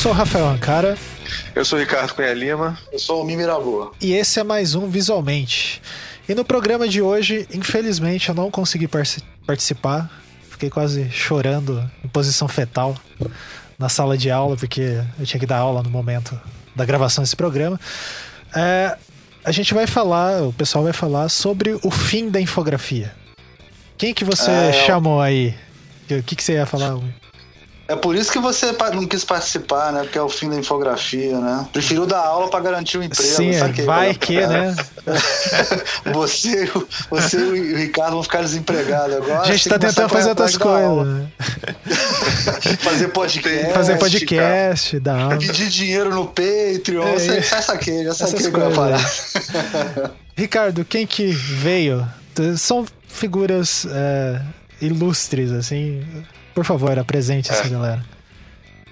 sou o Rafael Ancara. Eu sou o Ricardo Cunha Lima. Eu sou o Mimiraboa. E esse é mais um Visualmente. E no programa de hoje, infelizmente, eu não consegui participar. Fiquei quase chorando em posição fetal na sala de aula, porque eu tinha que dar aula no momento da gravação desse programa. É, a gente vai falar, o pessoal vai falar sobre o fim da infografia. Quem que você é, chamou aí? O que, que você ia falar? É por isso que você não quis participar, né? Porque é o fim da infografia, né? Preferiu dar aula para garantir o emprego. Sim, saquei, vai que, né? você, você e o Ricardo vão ficar desempregados agora. A gente tá tentando fazer outras coisas. Né? fazer podcast. Fazer podcast, dar aula. Pedir dinheiro no Patreon. É, você, já saquei, já saquei que eu ia falar. Ricardo, quem que veio? São figuras é, ilustres, assim por favor, apresente é. essa galera.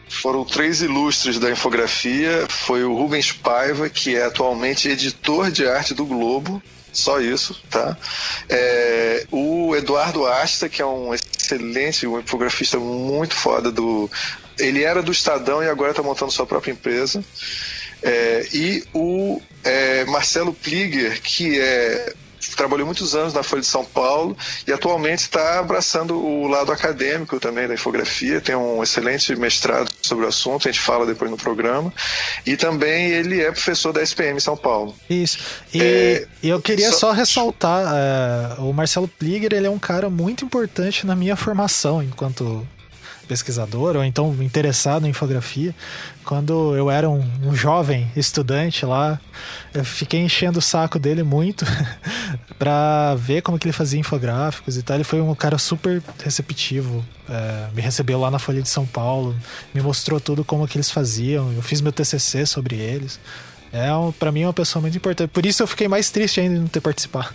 Foram três ilustres da infografia. Foi o Rubens Paiva, que é atualmente editor de arte do Globo. Só isso, tá? É, o Eduardo Asta, que é um excelente, um infografista muito foda do. Ele era do Estadão e agora está montando sua própria empresa. É, e o é, Marcelo Pliger, que é trabalhou muitos anos na Folha de São Paulo e atualmente está abraçando o lado acadêmico também da infografia, tem um excelente mestrado sobre o assunto, a gente fala depois no programa, e também ele é professor da SPM São Paulo. Isso, e é, eu queria só, só ressaltar, é, o Marcelo Pliger, ele é um cara muito importante na minha formação enquanto pesquisador ou então interessado em infografia. Quando eu era um, um jovem estudante lá, eu fiquei enchendo o saco dele muito para ver como que ele fazia infográficos e tal. Ele foi um cara super receptivo, é, me recebeu lá na Folha de São Paulo, me mostrou tudo como que eles faziam. Eu fiz meu TCC sobre eles. É, para mim, é uma pessoa muito importante. Por isso eu fiquei mais triste ainda de não ter participado.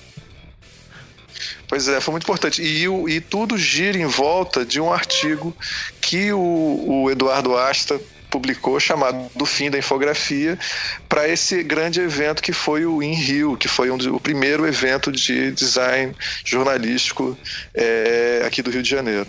Pois é, foi muito importante. E, e tudo gira em volta de um artigo que o, o Eduardo Asta publicou chamado Do Fim da Infografia para esse grande evento que foi o In Rio, que foi um, o primeiro evento de design jornalístico é, aqui do Rio de Janeiro.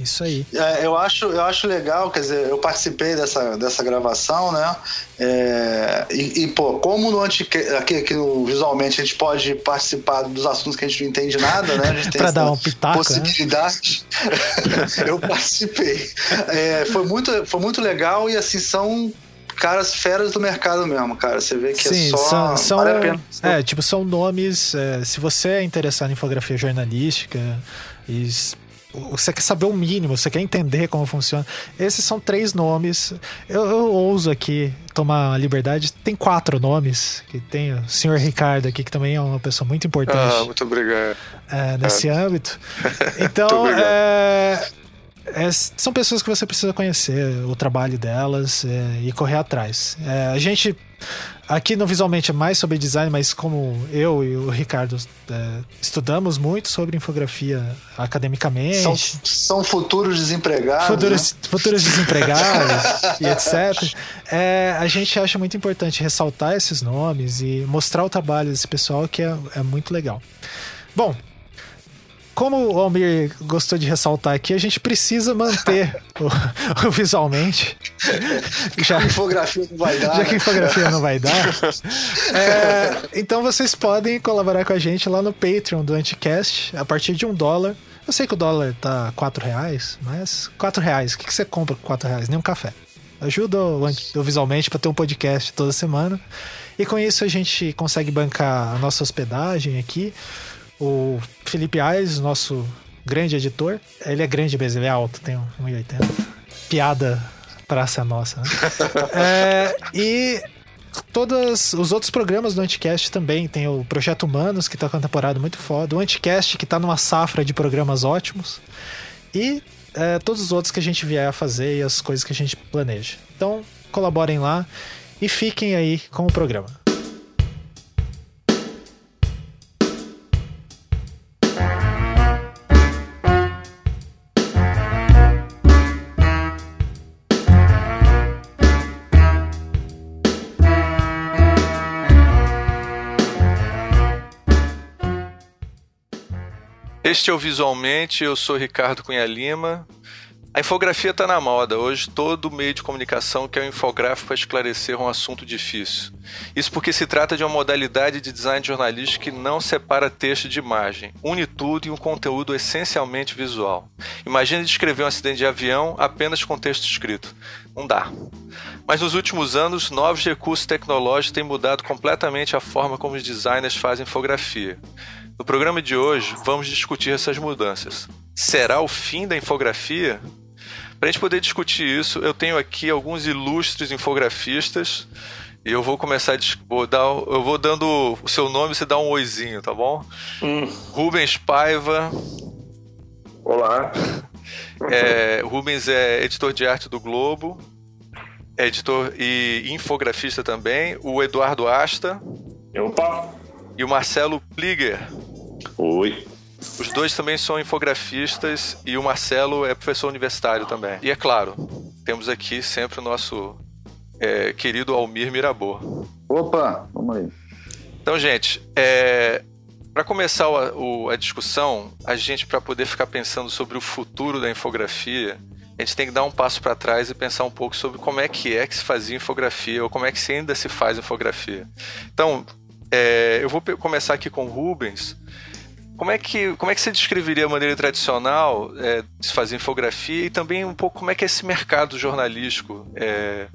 Isso aí. É, eu, acho, eu acho legal, quer dizer, eu participei dessa, dessa gravação, né? É, e, e, pô, como no anti, aqui, aqui no Visualmente a gente pode participar dos assuntos que a gente não entende nada, né? A gente tem pra dar um pitaco, né? possibilidade. Né? eu participei. É, foi, muito, foi muito legal e assim, são caras feras do mercado mesmo, cara. Você vê que é Sim, é só. São, são vale é, tipo, são nomes. É, se você é interessado em infografia jornalística e você quer saber o mínimo, você quer entender como funciona. Esses são três nomes. Eu, eu ouso aqui tomar a liberdade. Tem quatro nomes. Que tem o senhor Ricardo aqui, que também é uma pessoa muito importante. Ah, muito obrigado. É, nesse é. âmbito. Então, é, é, são pessoas que você precisa conhecer o trabalho delas é, e correr atrás. É, a gente aqui no Visualmente é mais sobre design, mas como eu e o Ricardo é, estudamos muito sobre infografia academicamente. São, são futuros desempregados. Futuros, né? futuros desempregados e etc. É, a gente acha muito importante ressaltar esses nomes e mostrar o trabalho desse pessoal que é, é muito legal. Bom, como o Almir gostou de ressaltar aqui, a gente precisa manter o, o, visualmente. Já que a infografia não vai dar. Já que a infografia não vai dar. É, então vocês podem colaborar com a gente lá no Patreon do Anticast a partir de um dólar. Eu sei que o dólar tá quatro reais, mas quatro reais. O que, que você compra com quatro reais? Nem um café. Ajuda o, o visualmente para ter um podcast toda semana. E com isso a gente consegue bancar a nossa hospedagem aqui o Felipe Aires, nosso grande editor, ele é grande mesmo, ele é alto, tem 1,80. Piada praça nossa, né? é, e todos os outros programas do Anticast também. Tem o Projeto Humanos, que tá com uma temporada muito foda. O Anticast, que tá numa safra de programas ótimos. E é, todos os outros que a gente vier a fazer e as coisas que a gente planeja. Então, colaborem lá e fiquem aí com o programa. Este é o Visualmente, eu sou Ricardo Cunha Lima. A infografia está na moda. Hoje, todo meio de comunicação quer um infográfico para esclarecer um assunto difícil. Isso porque se trata de uma modalidade de design jornalístico que não separa texto de imagem, une tudo em um conteúdo essencialmente visual. Imagine descrever um acidente de avião apenas com texto escrito. Não dá. Mas nos últimos anos, novos recursos tecnológicos têm mudado completamente a forma como os designers fazem infografia. No programa de hoje, vamos discutir essas mudanças. Será o fim da infografia? Para a gente poder discutir isso, eu tenho aqui alguns ilustres infografistas e eu vou começar a vou dar, eu vou dando o seu nome, você dá um oizinho, tá bom? Hum. Rubens Paiva. Olá. É, Rubens é editor de arte do Globo, é editor e infografista também. O Eduardo Asta. Opa! E o Marcelo Pliger. Oi. Os dois também são infografistas e o Marcelo é professor universitário também. E é claro, temos aqui sempre o nosso é, querido Almir Mirabor. Opa, vamos aí. Então, gente, é, para começar a, o, a discussão, a gente, para poder ficar pensando sobre o futuro da infografia, a gente tem que dar um passo para trás e pensar um pouco sobre como é que é que se fazia infografia ou como é que se ainda se faz infografia. Então, é, eu vou começar aqui com o Rubens. Como é que, como é que você descreveria a maneira tradicional é, de se fazer infografia e também um pouco como é que é esse mercado jornalístico é,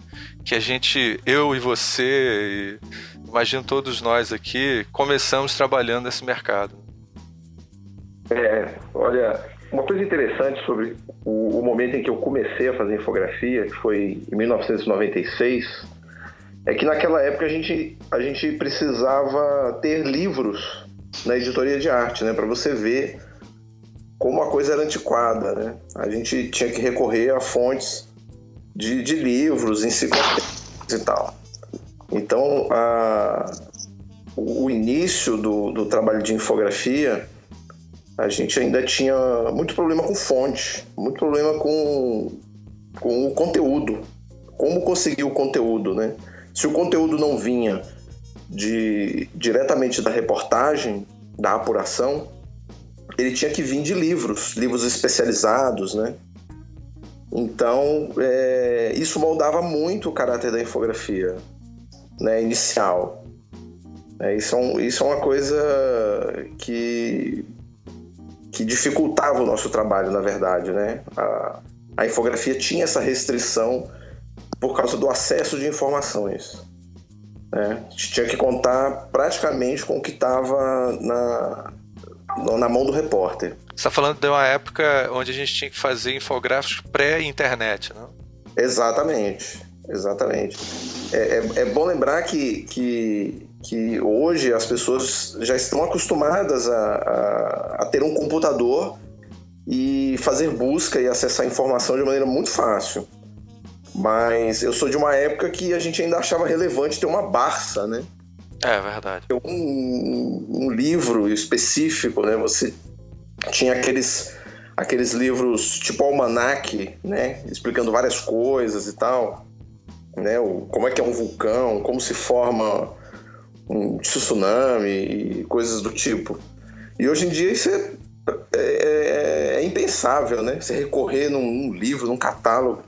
que a gente, eu e você, e, imagino todos nós aqui, começamos trabalhando nesse mercado? É, olha, uma coisa interessante sobre o, o momento em que eu comecei a fazer infografia, que foi em 1996, é que naquela época a gente, a gente precisava ter livros na editoria de arte, né? Para você ver como a coisa era antiquada, né? A gente tinha que recorrer a fontes de, de livros, enciclopédias e tal. Então, a, o início do, do trabalho de infografia, a gente ainda tinha muito problema com fonte, muito problema com, com o conteúdo. Como conseguir o conteúdo, né? Se o conteúdo não vinha de, diretamente da reportagem, da apuração, ele tinha que vir de livros, livros especializados, né? Então, é, isso moldava muito o caráter da infografia né, inicial. É, isso, é um, isso é uma coisa que, que dificultava o nosso trabalho, na verdade. Né? A, a infografia tinha essa restrição por causa do acesso de informações. Né? A gente tinha que contar praticamente com o que estava na, na mão do repórter. Você está falando de uma época onde a gente tinha que fazer infográficos pré-internet, não? Exatamente, exatamente. É, é, é, bom lembrar que, que, que hoje as pessoas já estão acostumadas a, a, a ter um computador e fazer busca e acessar informação de maneira muito fácil. Mas eu sou de uma época que a gente ainda achava relevante ter uma Barça, né? É verdade. Um, um livro específico, né? Você tinha aqueles aqueles livros tipo almanac, né? Explicando várias coisas e tal, né? O, como é que é um vulcão, como se forma um tsunami e coisas do tipo. E hoje em dia isso é, é, é, é impensável, né? Você recorrer num, num, livro, num catálogo.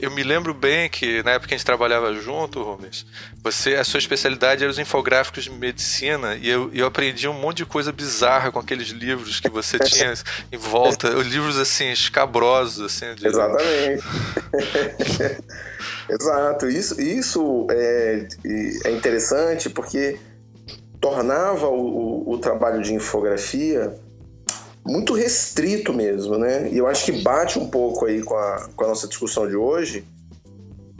Eu me lembro bem que na época que a gente trabalhava junto, Rubens, você, a sua especialidade era os infográficos de medicina e eu, eu aprendi um monte de coisa bizarra com aqueles livros que você tinha em volta, livros assim, escabrosos, assim. De... Exatamente. Exato. Isso, isso é, é interessante porque tornava o, o, o trabalho de infografia muito restrito mesmo, né? E eu acho que bate um pouco aí com a, com a nossa discussão de hoje,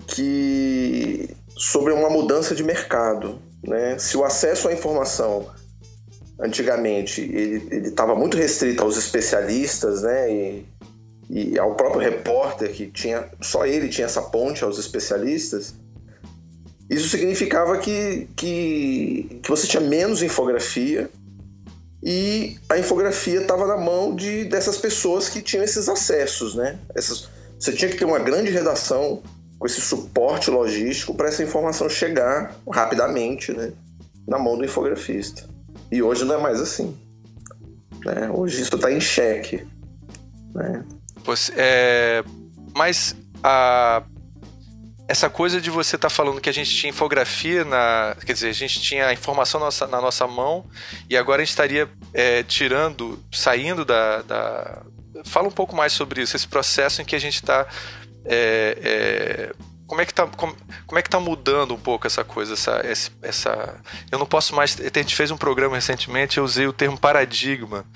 que sobre uma mudança de mercado, né? Se o acesso à informação antigamente ele estava muito restrito aos especialistas, né? E, e ao próprio repórter que tinha só ele tinha essa ponte aos especialistas. Isso significava que, que, que você tinha menos infografia e a infografia estava na mão de dessas pessoas que tinham esses acessos, né? Essas, você tinha que ter uma grande redação com esse suporte logístico para essa informação chegar rapidamente, né? Na mão do infografista. E hoje não é mais assim. Né? Hoje isso está em xeque. Né? Você, é, mas a essa coisa de você estar tá falando que a gente tinha infografia na. Quer dizer, a gente tinha a informação na nossa, na nossa mão e agora a gente estaria é, tirando, saindo da, da, Fala um pouco mais sobre isso, esse processo em que a gente está. É, é, como é que tá, como, como, é que tá mudando um pouco essa coisa, essa, essa... Eu não posso mais... A gente fez um programa recentemente, eu usei o termo paradigma,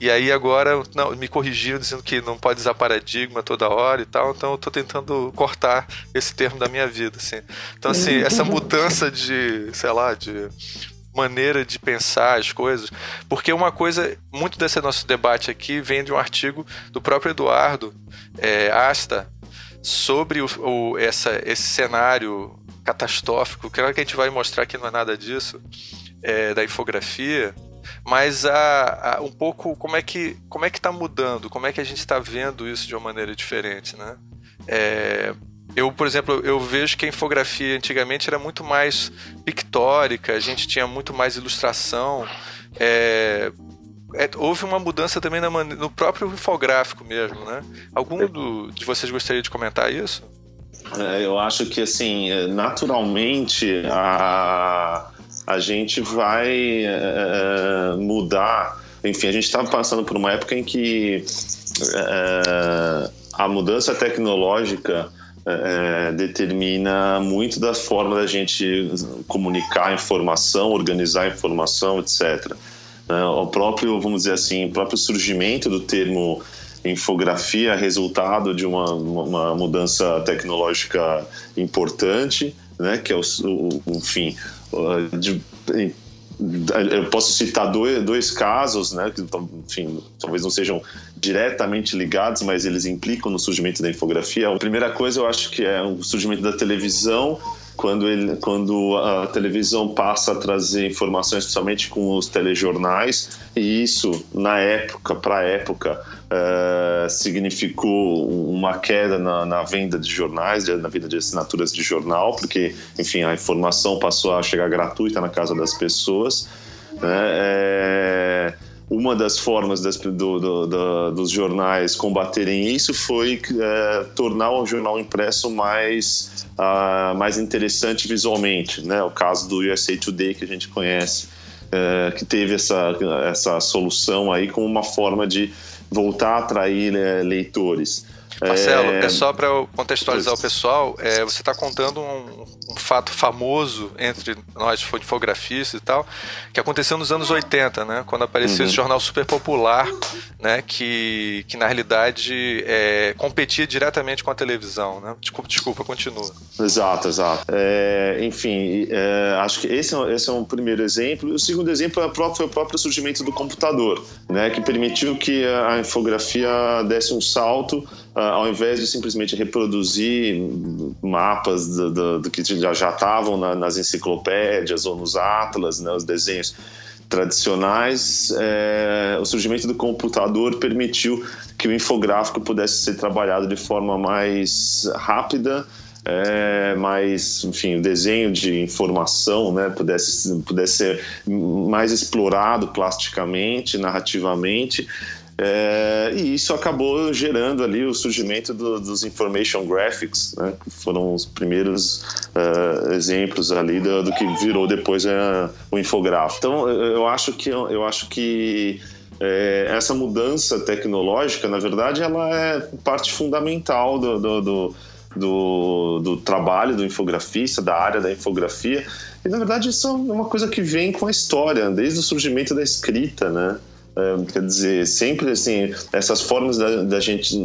e aí agora não, me corrigiram dizendo que não pode usar paradigma toda hora e tal, então eu tô tentando cortar esse termo da minha vida, assim. Então, assim, essa mudança de, sei lá, de maneira de pensar as coisas, porque uma coisa, muito desse nosso debate aqui vem de um artigo do próprio Eduardo é, Asta sobre o, o, essa, esse cenário catastrófico, que a gente vai mostrar que não é nada disso, é, da infografia, mas a, a, um pouco como é que como é que está mudando, como é que a gente está vendo isso de uma maneira diferente, né? É, eu, por exemplo, eu vejo que a infografia antigamente era muito mais pictórica, a gente tinha muito mais ilustração. É, é, houve uma mudança também no próprio infográfico mesmo, né? Algum do, de vocês gostaria de comentar isso? É, eu acho que, assim, é, naturalmente a, a gente vai é, mudar. Enfim, a gente estava passando por uma época em que é, a mudança tecnológica é, determina muito da forma da gente comunicar informação, organizar informação, etc. É, o próprio, vamos dizer assim, o próprio surgimento do termo infografia é resultado de uma, uma mudança tecnológica importante, né, que é o, o enfim, de, eu posso citar dois, dois casos, né, que enfim, talvez não sejam diretamente ligados, mas eles implicam no surgimento da infografia. A primeira coisa eu acho que é o surgimento da televisão, quando, ele, quando a televisão passa a trazer informações, especialmente com os telejornais, e isso, na época, para a época, uh, significou uma queda na, na, venda de jornais, na venda de assinaturas de jornal, porque, enfim, a informação passou a chegar gratuita na casa das pessoas. Né? É, uma das formas das, do, do, do, dos jornais combaterem isso foi é, tornar o jornal impresso mais, uh, mais interessante visualmente. Né? O caso do USA Today, que a gente conhece, é, que teve essa, essa solução aí como uma forma de voltar a atrair é, leitores. Marcelo, é, é só para contextualizar o pessoal, é, você está contando um, um, fato famoso entre nós infografistas e tal, que aconteceu nos anos 80, né? Quando apareceu uhum. esse jornal super popular, né? Que, que na realidade é, competia diretamente com a televisão, né? Desculpa, desculpa continua. Exato, exato. É, enfim, é, acho que esse, é esse é um primeiro exemplo. O segundo exemplo é próprio, foi o próprio surgimento do computador, né? Que permitiu que a infografia desse um salto ao invés de simplesmente reproduzir mapas do, do, do que já estavam na, nas enciclopédias ou nos atlas, né, os desenhos tradicionais, é, o surgimento do computador permitiu que o infográfico pudesse ser trabalhado de forma mais rápida, é, enfim, o desenho de informação né, pudesse, pudesse ser mais explorado plasticamente, narrativamente, é, e isso acabou gerando ali o surgimento do, dos information graphics, né, que foram os primeiros uh, exemplos ali do, do, que virou depois uh, o infográfico. Então, eu acho que eu acho que é, essa mudança tecnológica, na verdade, ela é parte fundamental do, do, do do, do, trabalho do infografista, da área da infografia. E na verdade isso é uma coisa que vem com a história, desde o surgimento da escrita, né? Quer dizer, sempre assim, essas formas da, da gente,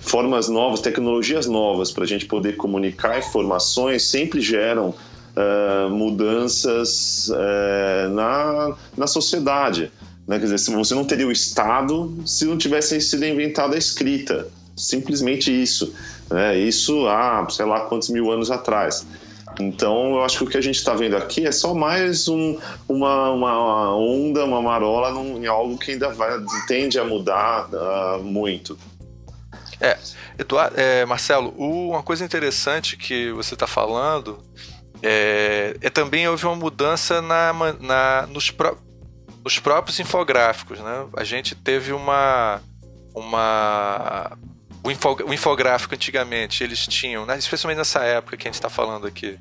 formas novas, tecnologias novas para a gente poder comunicar informações sempre geram uh, mudanças uh, na, na sociedade. Né? Quer dizer, você não teria o Estado se não tivesse sido inventada a escrita. Simplesmente isso. Né? Isso há, sei lá, quantos mil anos atrás. Então, eu acho que o que a gente está vendo aqui é só mais um, uma, uma onda, uma marola num, em algo que ainda vai, tende a mudar uh, muito. É, Eduardo, é, Marcelo, uma coisa interessante que você está falando é, é, também houve uma mudança na, na, nos, nos próprios infográficos. Né? A gente teve uma, uma o, o, infográfico antigamente, eles tinham, né, especialmente nessa época que a gente está falando aqui,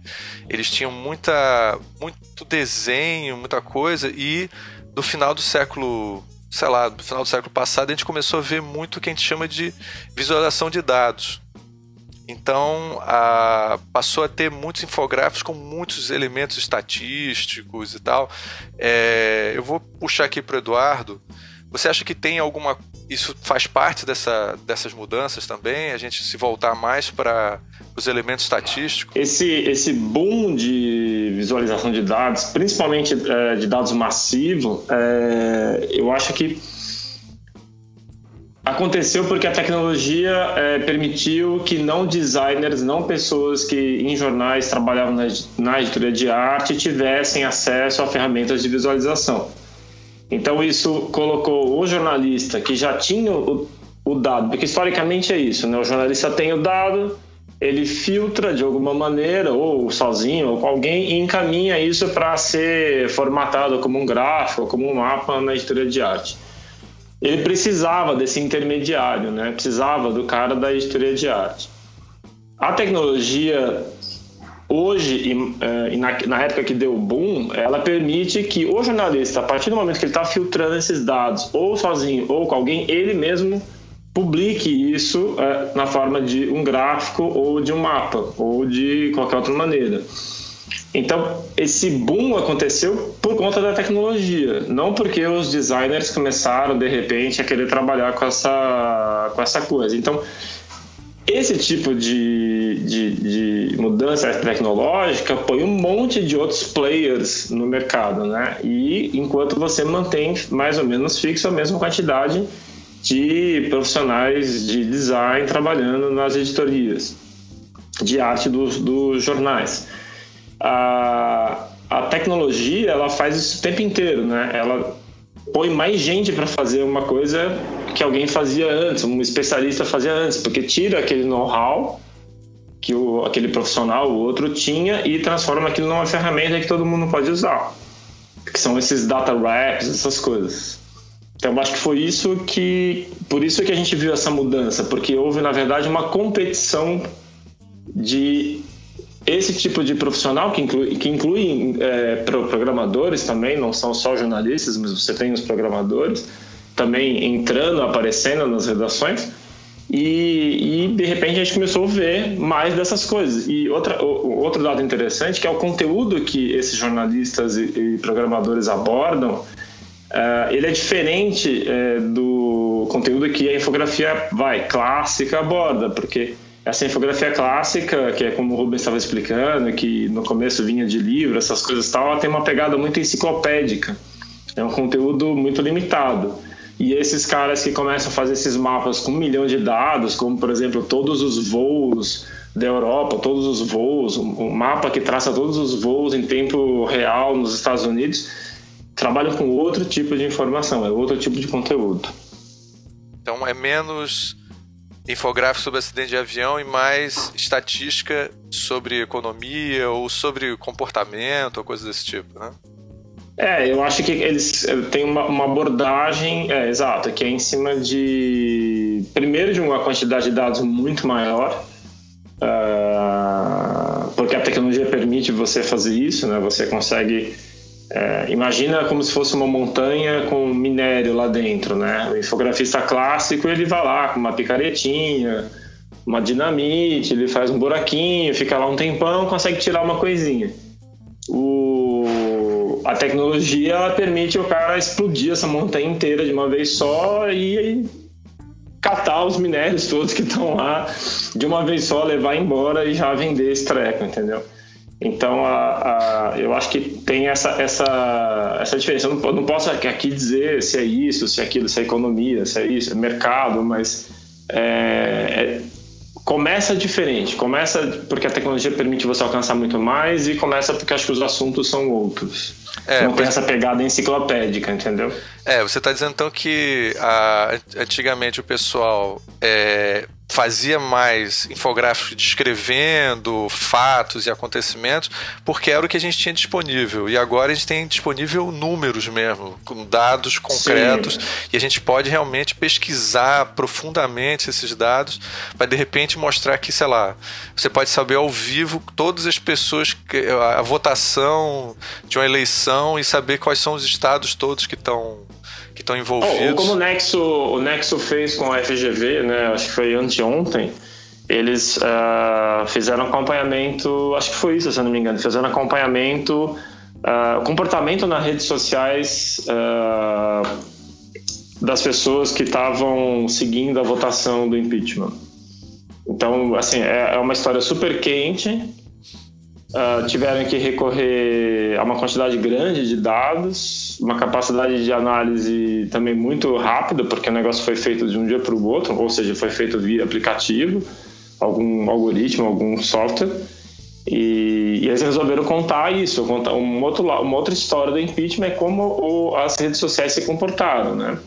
eles tinham muita, muito desenho, muita coisa, e no final do século, sei lá, no final do século passado, a gente começou a ver muito o que a gente chama de visualização de dados. Então, a, passou a ter muitos infográficos com muitos elementos estatísticos e tal. É, eu vou puxar aqui para o Eduardo. Você acha que tem alguma. Isso faz parte dessa, dessas mudanças também? A gente se voltar mais para os elementos estatísticos? Esse, esse boom de visualização de dados, principalmente é, de dados massivos, é, eu acho que Aconteceu porque a tecnologia é, permitiu que não designers, não pessoas que em jornais trabalhavam na, na editoria de arte tivessem acesso a ferramentas de visualização. Então isso colocou o jornalista que já tinha o, o dado, porque historicamente é isso, né? O jornalista tem o dado, ele filtra de alguma maneira, ou sozinho, ou com alguém, e encaminha isso para ser formatado como um gráfico, como um mapa na editoria de arte ele precisava desse intermediário, né? Precisava do cara da editoria de arte. A tecnologia hoje e, é, na, na, época que deu o boom, ela permite que o jornalista, a partir do momento que ele está filtrando esses dados, ou sozinho ou com alguém, ele mesmo publique isso é, na forma de um gráfico ou de um mapa ou de qualquer outra maneira. Então, esse boom aconteceu por conta da tecnologia, não porque os designers começaram de repente a querer trabalhar com essa, com essa coisa. Então, esse tipo de, de, de, mudança tecnológica põe um monte de outros players no mercado, né? E enquanto você mantém mais ou menos fixo a mesma quantidade de profissionais de design trabalhando nas editorias de arte dos, dos jornais a, a tecnologia ela faz isso o tempo inteiro, né? Ela põe mais gente para fazer uma coisa que alguém fazia antes, um especialista fazia antes, porque tira aquele know-how que o, aquele profissional, o outro tinha e transforma aquilo numa ferramenta que todo mundo pode usar, que são esses data wraps, essas coisas. Então, eu acho que foi isso que, por isso que a gente viu essa mudança, porque houve na verdade uma competição de esse tipo de profissional, que inclui, que inclui é, programadores também, não são só jornalistas, mas você tem os programadores também entrando, aparecendo nas redações. E, e, de repente a gente começou a ver mais dessas coisas. E outra, outro dado interessante que é o conteúdo que esses jornalistas e, e programadores abordam, uh, ele é diferente uh, do conteúdo que a infografia vai clássica aborda, porque essa infografia clássica, que é como o Rubens estava explicando, que no começo vinha de livro, essas coisas tal, ela tem uma pegada muito enciclopédica. É um conteúdo muito limitado. E esses caras que começam a fazer esses mapas com um milhão de dados, como por exemplo todos os voos da Europa, todos os voos, um mapa que traça todos os voos em tempo real nos Estados Unidos, trabalham com outro tipo de informação, é outro tipo de conteúdo. Então é menos infográfico sobre acidente de avião e mais estatística sobre economia ou sobre comportamento ou coisas desse tipo, né? É, eu acho que eles eh, têm uma, uma abordagem, é, exato, que é em cima de, primeiro, de uma quantidade de dados muito maior, uh, porque a tecnologia permite você fazer isso, né? Você consegue é, imagina como se fosse uma montanha com minério lá dentro, né? O infografista clássico ele vai lá com uma picaretinha, uma dinamite, ele faz um buraquinho, fica lá um tempão, consegue tirar uma coisinha. O, a tecnologia ela permite o cara explodir essa montanha inteira de uma vez só e catar os minérios todos que estão lá de uma vez só, levar embora e já vender esse treco, entendeu? Então, a, a, eu acho que tem essa, essa, essa diferença. Eu não, não posso aqui dizer se é isso, se é aquilo, se é economia, se é isso, é mercado, mas é, é, começa diferente. Começa porque a tecnologia permite você alcançar muito mais e começa porque acho que os assuntos são outros. É, não tem essa pegada enciclopédica, entendeu? É, você está dizendo então que a, antigamente o pessoal é, fazia mais infográficos descrevendo fatos e acontecimentos, porque era o que a gente tinha disponível. E agora a gente tem disponível números mesmo, com dados concretos, Sim. e a gente pode realmente pesquisar profundamente esses dados para de repente mostrar que, sei lá, você pode saber ao vivo todas as pessoas, a votação de uma eleição e saber quais são os estados todos que estão que estão envolvidos. Oh, como o Nexo, o Nexo fez com a FGV, né? Acho que foi anteontem. Eles uh, fizeram acompanhamento, acho que foi isso, se eu não me engano, fizeram acompanhamento, uh, comportamento nas redes sociais uh, das pessoas que estavam seguindo a votação do impeachment. Então, assim, é, é uma história super quente uh, tiveram que recorrer a uma quantidade grande de dados, uma capacidade de análise também muito rápida, porque o negócio foi feito de um dia para o outro, ou seja, foi feito via aplicativo, algum algoritmo, algum software. E, e eles resolveram contar isso, contar um outro, uma outra história do impeachment é como o, as redes sociais se comportaram, né?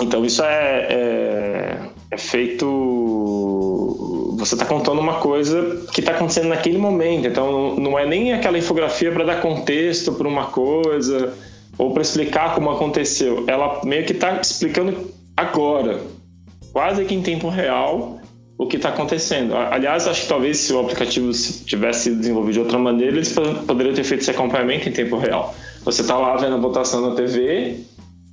Então isso é, é, é feito você está contando uma coisa que está acontecendo naquele momento. Então, não é nem aquela infografia para dar contexto para uma coisa ou para explicar como aconteceu. Ela meio que está explicando agora, quase que em tempo real, o que está acontecendo. Aliás, acho que talvez se o aplicativo tivesse sido desenvolvido de outra maneira, eles poderiam ter feito esse acompanhamento em tempo real. Você está lá vendo a votação na TV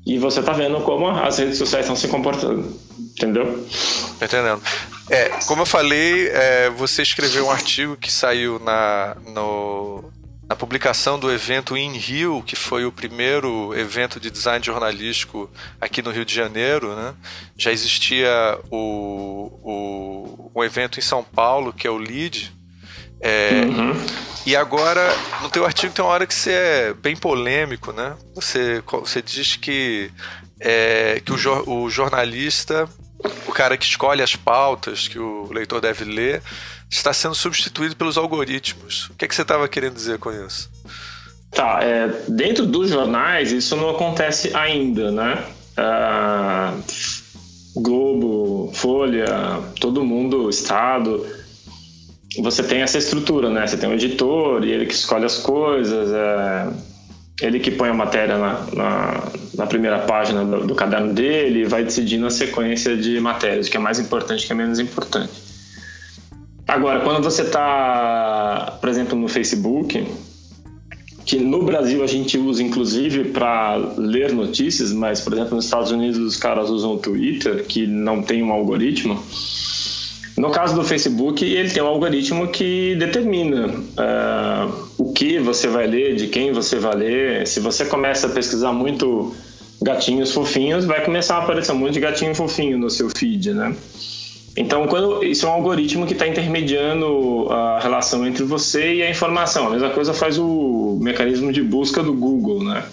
e você está vendo como as redes sociais estão se comportando. Entendeu? Entendendo. É, como eu falei, é, você escreveu um artigo que saiu na, no, na publicação do evento In Rio, que foi o primeiro evento de design jornalístico aqui no Rio de Janeiro. Né? Já existia o, o, um evento em São Paulo, que é o LEAD. É, uhum. E agora, no teu artigo tem uma hora que você é bem polêmico, né? Você, você diz que, é, que o, o jornalista o cara que escolhe as pautas que o leitor deve ler está sendo substituído pelos algoritmos. O que, é que você estava querendo dizer com isso? Tá, é, dentro dos jornais isso não acontece ainda, né? Ah, Globo, Folha, todo mundo, Estado, você tem essa estrutura, né? Você tem um editor e ele que escolhe as coisas. É ele que põe a matéria na, na, na primeira página do, do, caderno dele e vai decidindo a sequência de matérias, que é mais importante, que é menos importante. Agora, quando você está, por exemplo, no Facebook, que no Brasil a gente usa inclusive para ler notícias, mas, por exemplo, nos Estados Unidos os caras usam o Twitter, que não tem um algoritmo. No caso do Facebook, ele tem um algoritmo que determina uh, o que você vai ler, de quem você vai ler. Se você começa a pesquisar muito gatinhos fofinhos, vai começar a aparecer um monte de gatinho fofinho no seu feed, né? Então, quando, isso é um algoritmo que está intermediando a relação entre você e a informação. A mesma coisa faz o mecanismo de busca do Google, né?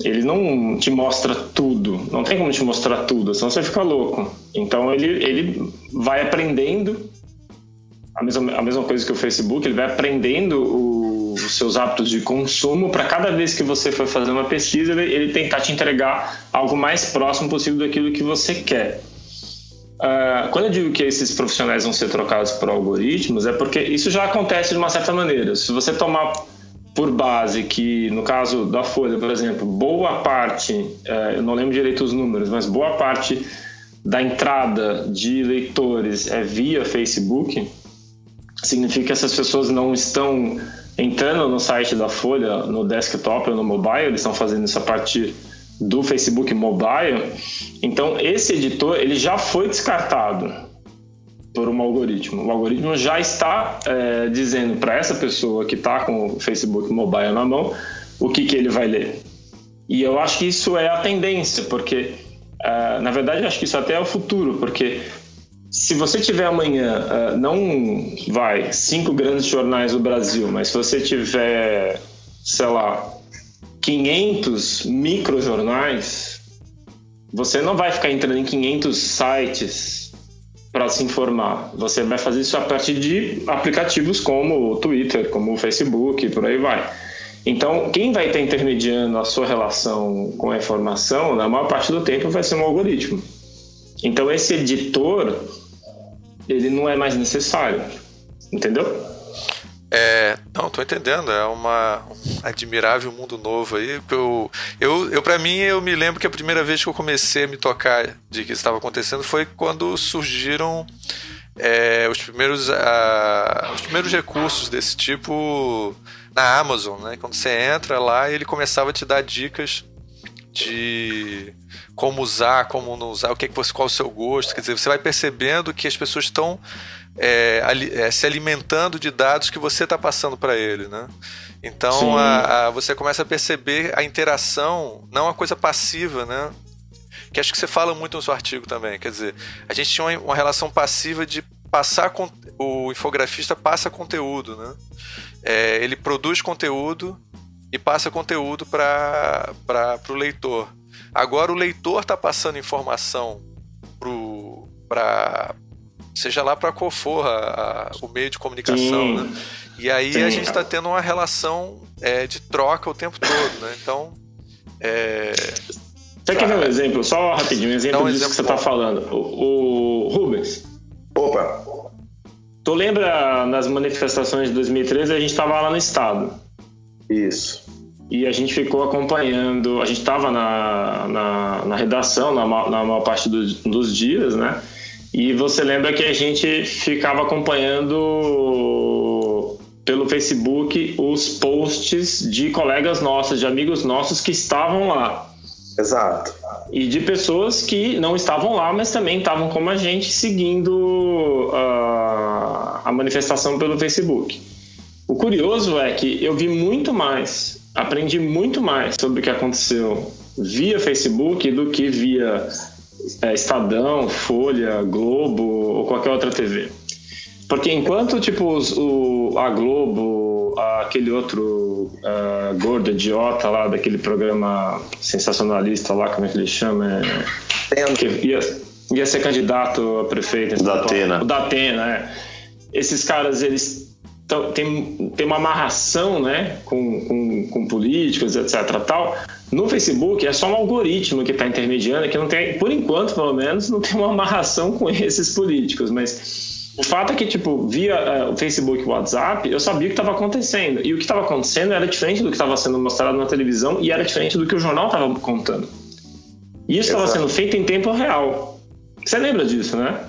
Ele não te mostra tudo, não tem como te mostrar tudo, senão você fica louco. Então ele, ele vai aprendendo a mesma, a mesma coisa que o Facebook, ele vai aprendendo o, os seus hábitos de consumo para cada vez que você for fazer uma pesquisa, ele, ele, tentar te entregar algo mais próximo possível daquilo que você quer. Uh, quando eu digo que esses profissionais vão ser trocados por algoritmos, é porque isso já acontece de uma certa maneira. Se você tomar por base que, no caso da Folha, por exemplo, boa parte, é, eu não lembro direito os números, mas boa parte da entrada de leitores é via Facebook, significa que essas pessoas não estão entrando no site da Folha, no desktop ou no mobile, eles estão fazendo isso a partir do Facebook Mobile. Então, esse editor ele já foi descartado por um algoritmo. O algoritmo já está é, dizendo para essa pessoa que está com o Facebook Mobile na mão o que, que ele vai ler. E eu acho que isso é a tendência, porque, uh, na verdade, eu acho que isso até é o futuro, porque se você tiver amanhã, uh, não vai, cinco grandes jornais do Brasil, mas se você tiver, sei lá, 500 microjornais, você não vai ficar entrando em 500 sites para se informar. Você vai fazer isso a partir de aplicativos como o Twitter, como o Facebook, por aí vai. Então, quem vai estar intermediando a sua relação com a informação, na maior parte do tempo, vai ser um algoritmo. Então esse editor, ele não é mais necessário, entendeu? É, não, tô entendendo. É uma um admirável mundo novo aí. Eu, eu, eu para mim, eu me lembro que a primeira vez que eu comecei a me tocar de que estava acontecendo foi quando surgiram é, os primeiros uh, os primeiros recursos desse tipo na Amazon, né? Quando você entra lá, ele começava a te dar dicas de como usar, como não usar, o que, é que você, qual é o seu gosto. Quer dizer, você vai percebendo que as pessoas estão é, é, se alimentando de dados que você está passando para ele, né? Então a, a, você começa a perceber a interação, não a coisa passiva, né? Que acho que você fala muito no seu artigo também. Quer dizer, a gente tinha uma, uma relação passiva de passar o infografista passa conteúdo, né? É, ele produz conteúdo e passa conteúdo para o leitor. Agora o leitor está passando informação para seja lá para qual for a, a, o meio de comunicação, né? E aí Sim. a gente está tendo uma relação é, de troca o tempo todo, né? Então, é... Você quer ver um exemplo? Só rapidinho, um exemplo um disso exemplo que você está falando. O, o, Rubens. Opa! Tu lembra nas manifestações de 2013 a gente estava lá no estado? Isso. E a gente ficou acompanhando, a gente estava na, na, na, redação na, na maior parte do, dos dias, né? E você lembra que a gente ficava acompanhando pelo Facebook os posts de colegas nossos, de amigos nossos que estavam lá. Exato. E de pessoas que não estavam lá, mas também estavam como a gente seguindo uh, a manifestação pelo Facebook. O curioso é que eu vi muito mais, aprendi muito mais sobre o que aconteceu via Facebook do que via é, Estadão, Folha, Globo ou qualquer outra TV. Porque enquanto, tipo, os, o, a Globo, aquele outro uh, gordo idiota lá daquele programa sensacionalista lá, como é que ele chama? É, que ia, ia ser candidato a prefeito. O Datena. O Datena, é. Esses caras, eles tem, tem uma amarração né, com, com, com políticos, etc. tal no Facebook é só um algoritmo que está intermediando, que não tem, por enquanto, pelo menos, não tem uma amarração com esses políticos. Mas o fato é que, tipo, via uh, o Facebook e o WhatsApp, eu sabia o que estava acontecendo. E o que estava acontecendo era diferente do que estava sendo mostrado na televisão e era diferente do que o jornal estava contando. E isso estava sendo feito em tempo real. Você lembra disso, né?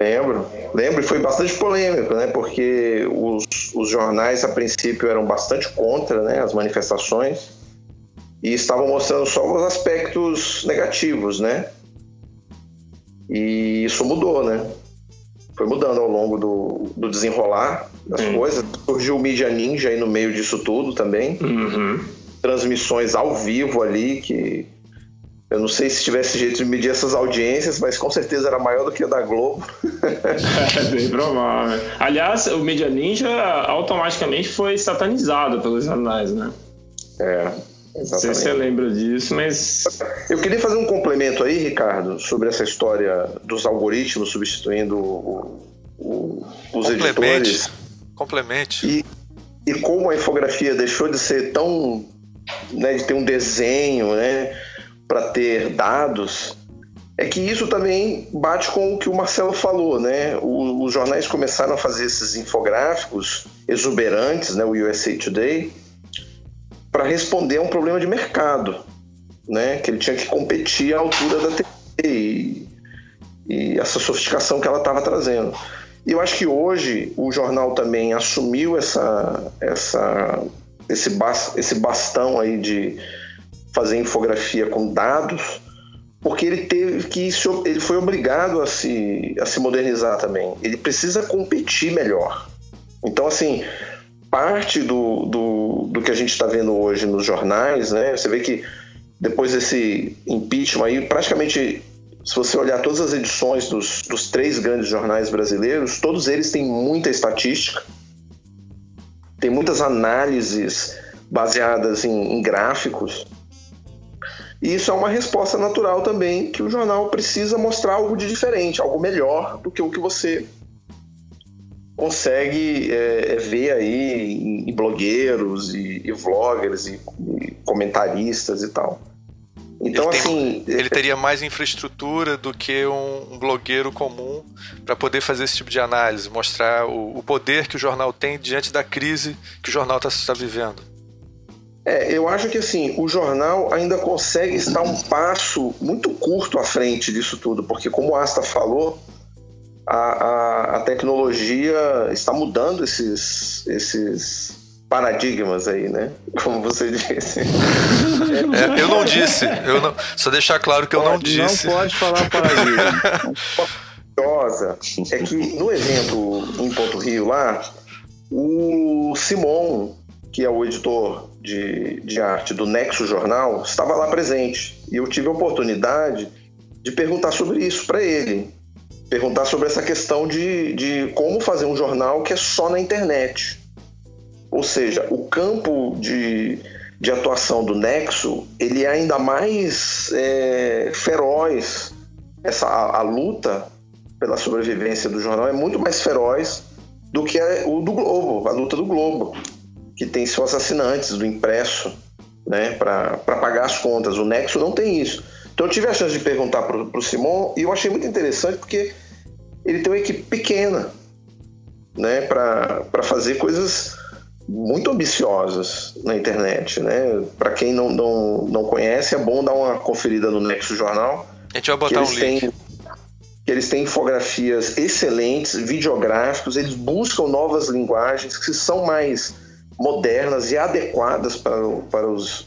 Lembro, lembro, e foi bastante polêmico, né? Porque os, os jornais, a princípio, eram bastante contra né, as manifestações e estavam mostrando só os aspectos negativos, né? E isso mudou, né? Foi mudando ao longo do, do desenrolar das hum. coisas. Surgiu o Media Ninja aí no meio disso tudo também. Uhum. Transmissões ao vivo ali, que eu não sei se tivesse jeito de medir essas audiências, mas com certeza era maior do que a da Globo. é bem provável. Aliás, o Media Ninja automaticamente foi satanizado pelos jornais, né? É. Exatamente. Não sei se você lembra disso, mas. Eu queria fazer um complemento aí, Ricardo, sobre essa história dos algoritmos substituindo o, o, os Complemente. editores. Complemente. E, e como a infografia deixou de ser tão. Né, de ter um desenho, né, para ter dados, é que isso também bate com o que o Marcelo falou, né? O, os jornais começaram a fazer esses infográficos exuberantes, né? O USA Today para responder a um problema de mercado, né? Que ele tinha que competir à altura da TV e, e essa sofisticação que ela estava trazendo. E eu acho que hoje o jornal também assumiu essa, essa, esse, esse bastão aí de fazer infografia com dados, porque ele teve que ele foi obrigado a se, a se modernizar também. Ele precisa competir melhor. Então, assim, parte do, do, do que a gente está vendo hoje nos jornais, né? Você vê que depois desse impeachment aí, praticamente, se você olhar todas as edições dos, dos três grandes jornais brasileiros, todos eles têm muita estatística, tem muitas análises baseadas em, em gráficos. E isso é uma resposta natural também que o jornal precisa mostrar algo de diferente, algo melhor do que o que você consegue é, é, ver aí em blogueiros e, e vloggers e, e, comentaristas e tal. Então, ele, tem, assim. ele teria mais infraestrutura do que um, um blogueiro comum para poder fazer esse tipo de análise, mostrar o, o, poder que o jornal tem diante da crise que o jornal está tá vivendo. É, eu acho que assim, o jornal ainda consegue estar um passo muito curto à frente disso tudo, porque como o Asta falou, a, a, a tecnologia está mudando esses, esses paradigmas aí, né? Como você disse. É, eu não disse. Eu não, só deixar claro que eu não disse. Não pode falar paradigma. é que no evento em Ponto Rio lá, o Simon, que é o editor de, de arte do Nexo Jornal, estava lá presente. E eu tive a oportunidade de perguntar sobre isso para ele. Perguntar sobre essa questão de, de como fazer um jornal que é só na internet. Ou seja, o campo de, de atuação do Nexo ele é ainda mais é, feroz. Essa, a, a, luta pela sobrevivência do jornal é muito mais feroz do que a, o do Globo, a luta do Globo, que tem seus assinantes do impresso né, para pagar as contas. O Nexo não tem isso. Então eu tive a chance de perguntar para o Simon e eu achei muito interessante porque ele tem uma equipe pequena né, para fazer coisas muito ambiciosas na internet, né? Para quem não, não, não conhece, é bom dar uma conferida no Nexo Jornal. A gente vai botar um link. Têm, eles têm infografias excelentes, videográficos, eles buscam novas linguagens que são mais modernas e adequadas para, para os,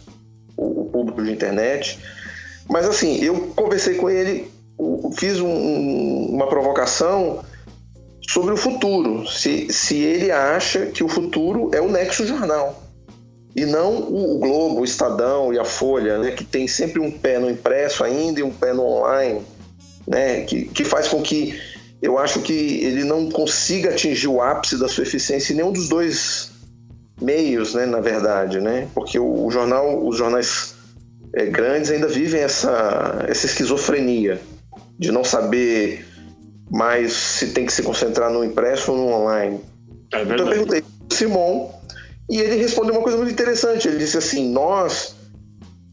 o, público de internet. Mas assim, eu conversei com ele, fiz um, uma provocação sobre o futuro, se, se ele acha que o futuro é o Nexo Jornal e não o Globo, o Estadão e a Folha, né, que tem sempre um pé no impresso ainda e um pé no online, né, que, que faz com que eu acho que ele não consiga atingir o ápice da sua eficiência em nenhum dos dois meios, né, na verdade, né, porque o, o jornal, os jornais é, grandes ainda vivem essa, essa esquizofrenia de não saber mas se tem que se concentrar no impresso ou no online. É então eu perguntei para Simon e ele respondeu uma coisa muito interessante. Ele disse assim: nós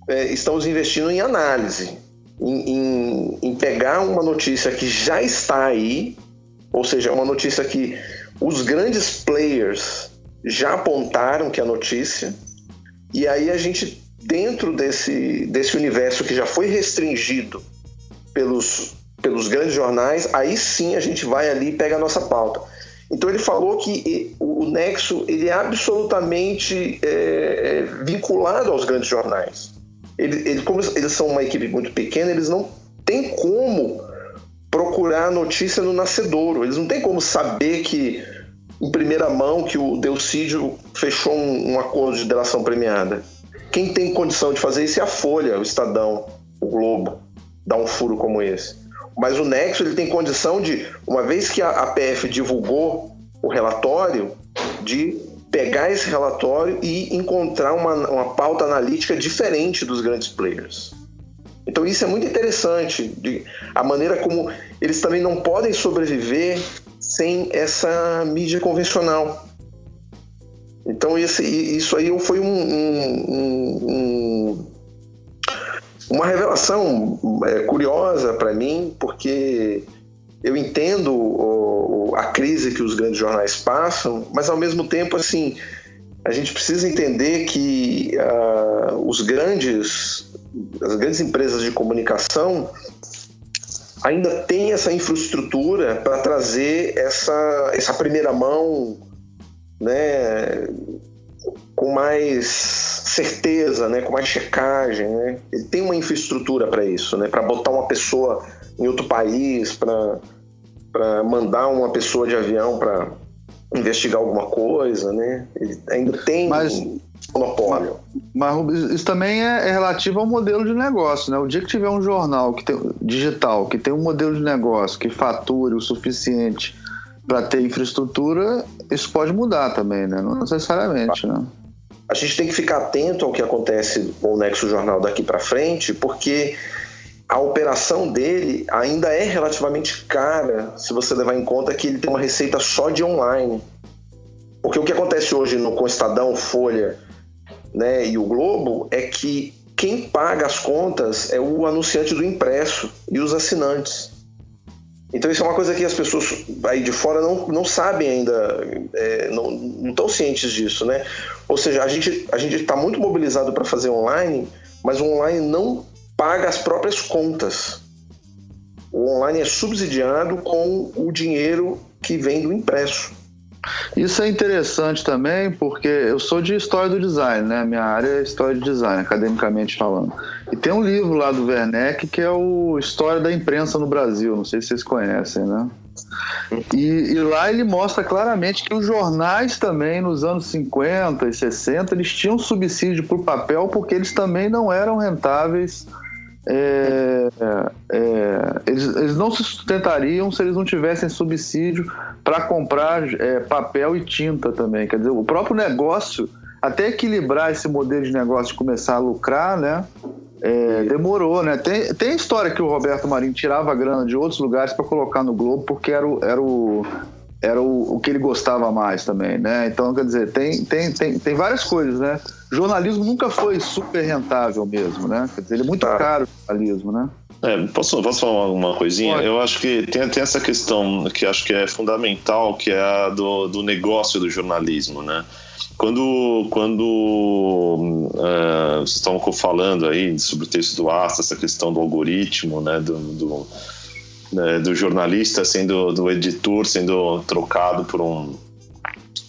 é, estamos investindo em análise, em, em, em pegar uma notícia que já está aí, ou seja, uma notícia que os grandes players já apontaram que é a notícia, e aí a gente, dentro desse, desse universo que já foi restringido pelos pelos grandes jornais, aí sim a gente vai ali e pega a nossa pauta. Então ele falou que o Nexo ele é absolutamente é, é, vinculado aos grandes jornais. Ele, ele, como eles são uma equipe muito pequena, eles não têm como procurar notícia no nascedouro. Eles não têm como saber que em primeira mão que o Delcídio fechou um, um acordo de delação premiada. Quem tem condição de fazer isso é a Folha, o Estadão, o Globo, dar um furo como esse. Mas o Nexo ele tem condição de, uma vez que a APF divulgou o relatório, de pegar esse relatório e encontrar uma, uma pauta analítica diferente dos grandes players. Então isso é muito interessante, de, a maneira como eles também não podem sobreviver sem essa mídia convencional. Então esse, isso aí foi um, um, um, uma revelação é, curiosa para mim, porque eu entendo a crise que os grandes jornais passam, mas ao mesmo tempo, assim, a gente precisa entender que uh, os grandes, as grandes empresas de comunicação ainda têm essa infraestrutura para trazer essa, essa primeira mão, né, com mais certeza, né, com mais checagem, né? Ele tem uma infraestrutura para isso, né, para botar uma pessoa em outro país, para mandar uma pessoa de avião para investigar alguma coisa, né? Ele ainda tem mas, monopólio. Mas, mas isso também é, é, relativo ao modelo de negócio, né? O dia que tiver um jornal que tem, digital que tem um modelo de negócio que fature o suficiente para ter infraestrutura, isso pode mudar também, né? Não necessariamente, né? a gente tem que ficar atento ao que acontece com o Nexo Jornal daqui para frente, porque a operação dele ainda é relativamente cara, se você levar em conta que ele tem uma receita só de online. Porque o que acontece hoje no, com Estadão, Folha né, e o Globo é que quem paga as contas é o anunciante do impresso e os assinantes. Então isso é uma coisa que as pessoas aí de fora não, não sabem ainda, é, não, não estão cientes disso, né? Ou seja, a gente a gente está muito mobilizado para fazer online, mas o online não paga as próprias contas. O online é subsidiado com o dinheiro que vem do impresso. Isso é interessante também, porque eu sou de história do design, né? Minha área é história de design, academicamente falando. E tem um livro lá do Werneck que é o História da Imprensa no Brasil, não sei se vocês conhecem, né? E, e, lá ele mostra claramente que os jornais também, nos anos 50 e 60, eles tinham subsídio por papel porque eles também não eram rentáveis é, é, eles, eles, não se sustentariam se eles não tivessem subsídio para comprar é, papel e tinta também. Quer dizer, o próprio negócio, até equilibrar esse modelo de negócio e começar a lucrar, né? É, demorou, né? Tem, tem história que o Roberto Marinho tirava grana de outros lugares para colocar no Globo porque era o, era o, era o, o que ele gostava mais também, né? Então, quer dizer, tem, tem, tem, tem várias coisas, né? Jornalismo nunca foi super rentável mesmo, né? Quer dizer, ele é muito tá. caro o jornalismo, né? É, posso, posso falar uma coisinha? Pode. Eu acho que tem, tem essa questão que acho que é fundamental, que é a do, do negócio do jornalismo, né? Quando, quando uh, vocês estavam falando aí sobre o texto do Asta, essa questão do algoritmo, né? do, do né, do jornalista sendo do editor sendo trocado por um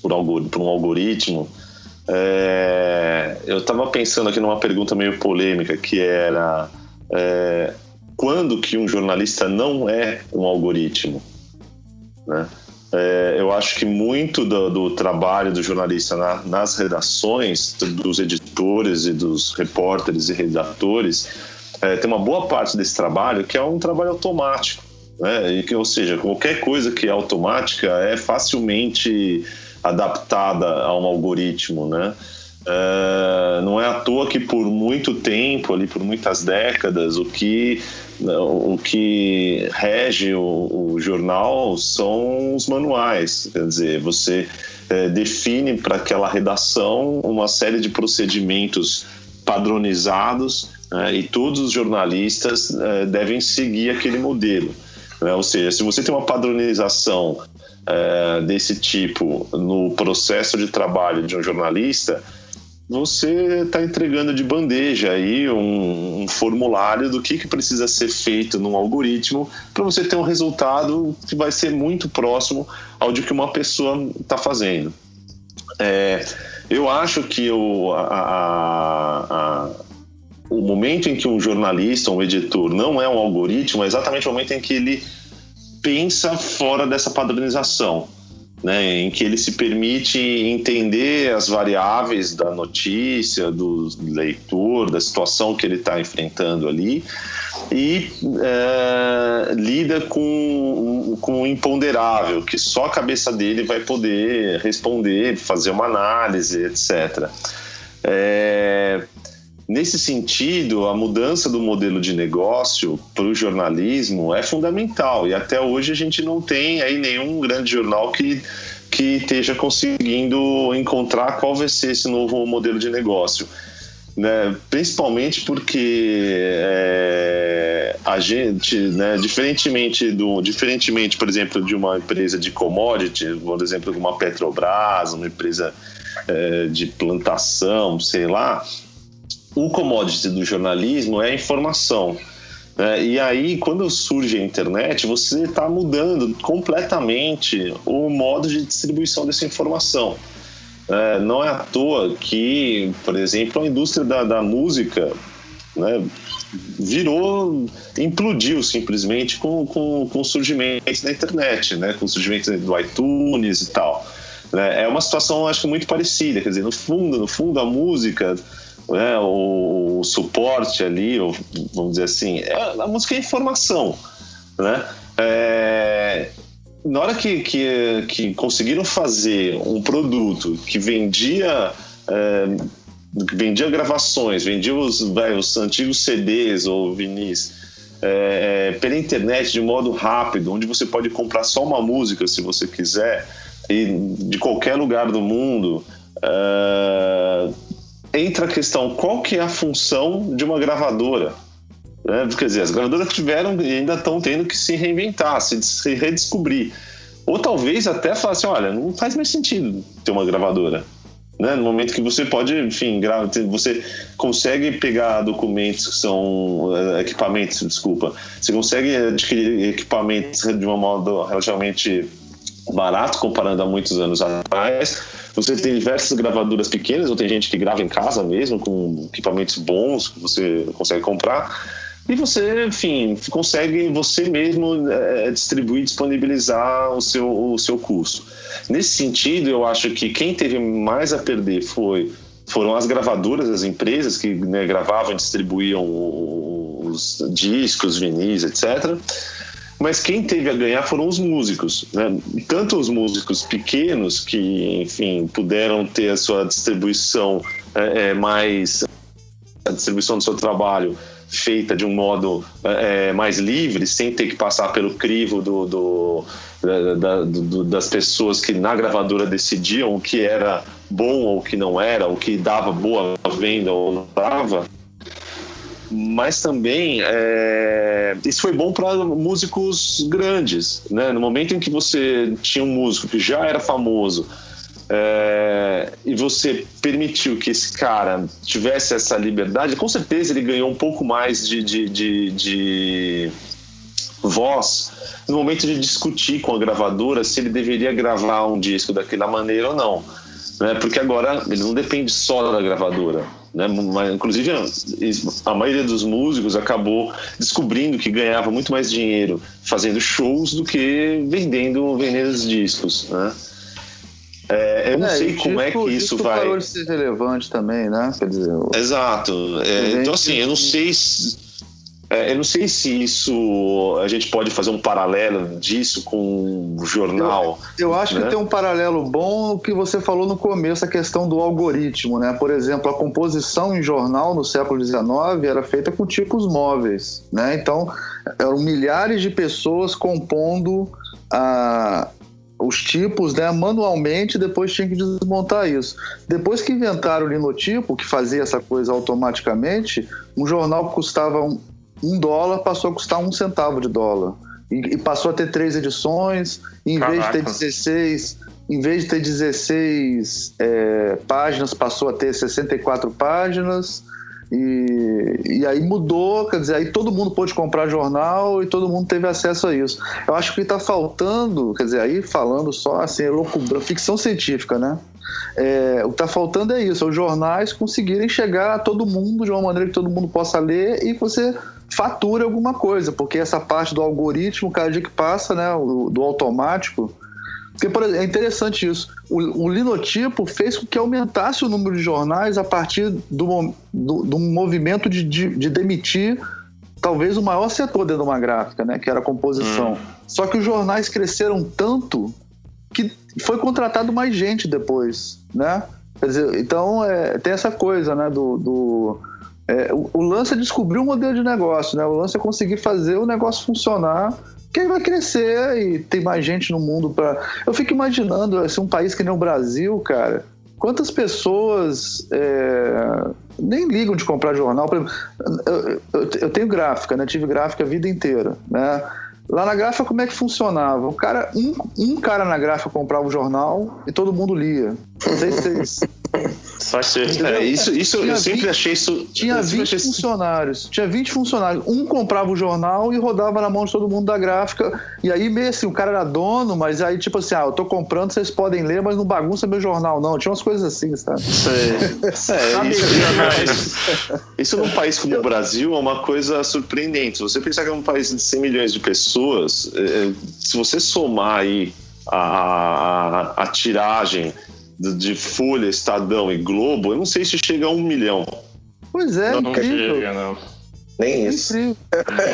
por, algo, por um algoritmo é, eu estava pensando aqui numa pergunta meio polêmica que era é, quando que um jornalista não é um algoritmo né? É, eu acho que muito do, do trabalho do jornalista na, nas redações, dos editores e dos repórteres e redatores, é, tem uma boa parte desse trabalho que é um trabalho automático. Né? E que, ou seja, qualquer coisa que é automática é facilmente adaptada a um algoritmo, né? É, não é à toa que por muito tempo, ali por muitas décadas, o que o que rege o, o jornal são os manuais. Quer dizer, você é, define para aquela redação uma série de procedimentos padronizados né, e todos os jornalistas é, devem seguir aquele modelo. Né? Ou seja, se você tem uma padronização é, desse tipo no processo de trabalho de um jornalista, você está entregando de bandeja aí um, um, formulário do que, que precisa ser feito num algoritmo para você ter um resultado que vai ser muito próximo ao de que uma pessoa está fazendo. É, eu acho que o, a, a, a o momento em que um jornalista, um editor, não é um algoritmo, é exatamente o momento em que ele pensa fora dessa padronização, né, em que ele se permite entender as variáveis da notícia, do leitor, da situação que ele está enfrentando ali e é, lida com, com o imponderável, que só a cabeça dele vai poder responder, fazer uma análise, etc. É, Nesse sentido, a mudança do modelo de negócio para o jornalismo é fundamental e até hoje a gente não tem aí nenhum grande jornal que, que esteja conseguindo encontrar qual vai ser esse novo modelo de negócio. Né? Principalmente porque é, a gente, né, diferentemente do, diferentemente, por exemplo, de uma empresa de commodity, por exemplo, uma Petrobras, uma empresa é, de plantação, sei lá, o commodity do jornalismo é a informação. Né? E aí, quando surge a internet, você está mudando completamente o modo de distribuição dessa informação. É, não é à toa que, por exemplo, a indústria da, da música né, virou, implodiu simplesmente com, com, com o surgimento da internet, né, com o surgimento do iTunes e tal. É, é uma situação, acho que, muito parecida. Quer dizer, no fundo, no fundo, a música né, o, o, suporte ali, ou, vamos dizer assim, é, a música é informação, né? É, na hora que, que, que, conseguiram fazer um produto que vendia é, vendia gravações, vendia os, os antigos CDs ou vinis é, é, pela internet de modo rápido, onde você pode comprar só uma música se você quiser e de qualquer lugar do mundo. Entra a questão: qual que é a função de uma gravadora? Né? Quer dizer, as gravadoras tiveram e ainda estão tendo que se reinventar, se, se redescobrir. Ou talvez até falar assim: olha, não faz mais sentido ter uma gravadora. Né? No momento que você pode, enfim, grava, você consegue pegar documentos que são eh, equipamentos, desculpa, você consegue adquirir equipamentos de uma modo relativamente barato comparando a muitos anos atrás. Você tem diversas gravadoras pequenas, ou tem gente que grava em casa mesmo com equipamentos bons que você consegue comprar. E você, enfim, consegue você mesmo é, distribuir, disponibilizar o seu, o seu curso. Nesse sentido, eu acho que quem teve mais a perder foi foram as gravadoras, as empresas que né, gravavam e distribuíam os discos, vinis, etc. Mas quem teve a ganhar foram os músicos, né? Tanto os músicos pequenos que, enfim, puderam ter a sua distribuição é, é mais a distribuição do seu trabalho feita de um modo é, mais livre, sem ter que passar pelo crivo do, do, da, do, das pessoas que na gravadora decidiam o que era bom ou o que não era, o que dava boa venda ou não dava. Mas também é, isso foi bom para músicos grandes. Né? No momento em que você tinha um músico que já era famoso, é, e você permitiu que esse cara tivesse essa liberdade, com certeza ele ganhou um pouco mais de, de, de, de voz no momento de discutir com a gravadora se ele deveria gravar um disco daquela maneira ou não. Né? Porque agora ele não depende só da gravadora. Né? Mas, inclusive, a maioria dos músicos acabou descobrindo que ganhava muito mais dinheiro fazendo shows do que vendendo, vendendo os discos. Né? É, eu não é, sei como é que isso vai. parou de ser relevante também, né? Quer dizer, Exato. É, então, assim, eu não sei se. É, eu não sei se isso a gente pode fazer um paralelo disso com o jornal. Eu, eu acho né? que tem um paralelo bom o que você falou no começo, a questão do algoritmo, né? Por exemplo, a composição em jornal no século XIX era feita com tipos móveis, né? Então eram milhares de pessoas compondo a, os tipos né, manualmente, depois tinha que desmontar isso. Depois que inventaram o linotipo, que fazia essa coisa automaticamente, um jornal que custava um, um dólar passou a custar um centavo de dólar. E, e passou a ter três edições, em Caraca. vez de ter 16, em vez de ter 16 é, páginas, passou a ter 64 páginas. E, e aí mudou, quer dizer, aí todo mundo pôde comprar jornal e todo mundo teve acesso a isso. Eu acho que está faltando, quer dizer, aí falando só assim, é loucura, ficção científica, né? É, o que está faltando é isso, é os jornais conseguirem chegar a todo mundo de uma maneira que todo mundo possa ler e você fatura alguma coisa, porque essa parte do algoritmo, cada dia que passa, né, do automático, porque, por exemplo, é interessante isso. O, o, linotipo fez com que aumentasse o número de jornais a partir do, do, do movimento de, de, de, demitir talvez o maior setor dentro de uma gráfica, né? Que era a composição. Hum. Só que os jornais cresceram tanto que foi contratado mais gente depois, né? Quer dizer, então é, tem essa coisa, né? Do, do é, o, o lance é descobrir um modelo de negócio, né? O lance é conseguir fazer o negócio funcionar que vai crescer e tem mais gente no mundo para. Eu fico imaginando assim, um país que nem o Brasil, cara. Quantas pessoas é, nem ligam de comprar jornal? Eu, eu, eu, tenho gráfica, né? Tive gráfica a vida inteira, né? Lá na gráfica, como é que funcionava? O cara, um, um cara na gráfica comprava o jornal e todo mundo lia. Não sei se vocês só é, isso, isso eu sempre 20, achei isso. Tinha 20 achei... funcionários. Tinha 20 funcionários. Um comprava o jornal e rodava na mão de todo mundo da gráfica. E aí, meio assim, o cara era dono, mas aí, tipo assim, ah, eu tô comprando, vocês podem ler, mas não bagunça meu jornal, não. Tinha umas coisas assim, sabe? É, isso, isso, isso num país como o Brasil é uma coisa surpreendente. Se você pensar que é um país de 100 milhões de pessoas, é, se você somar aí a, a, a tiragem de Folha, Estadão e Globo, eu não sei se chega a um milhão. Pois é, não, incrível. Chega, não. Nem isso.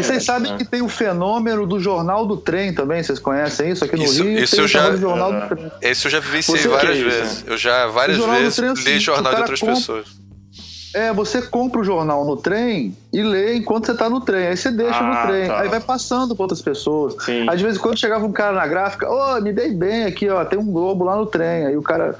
Vocês sabem é. que tem o fenômeno do Jornal do Trem também, vocês conhecem isso aqui no isso, Rio? Isso eu já, jornal do Trem. Esse eu já vivenciei Você várias vezes. Eu já várias vezes trem, é li jornal de outras compra, pessoas. É, você compra o jornal no trem e lê enquanto você tá no trem. Aí você deixa ah, no trem. Tá. Aí vai passando para outras pessoas. Sim. Aí de vez em quando chegava um cara na gráfica, ô, oh, me dei bem aqui, ó, tem um globo lá no trem. Aí o cara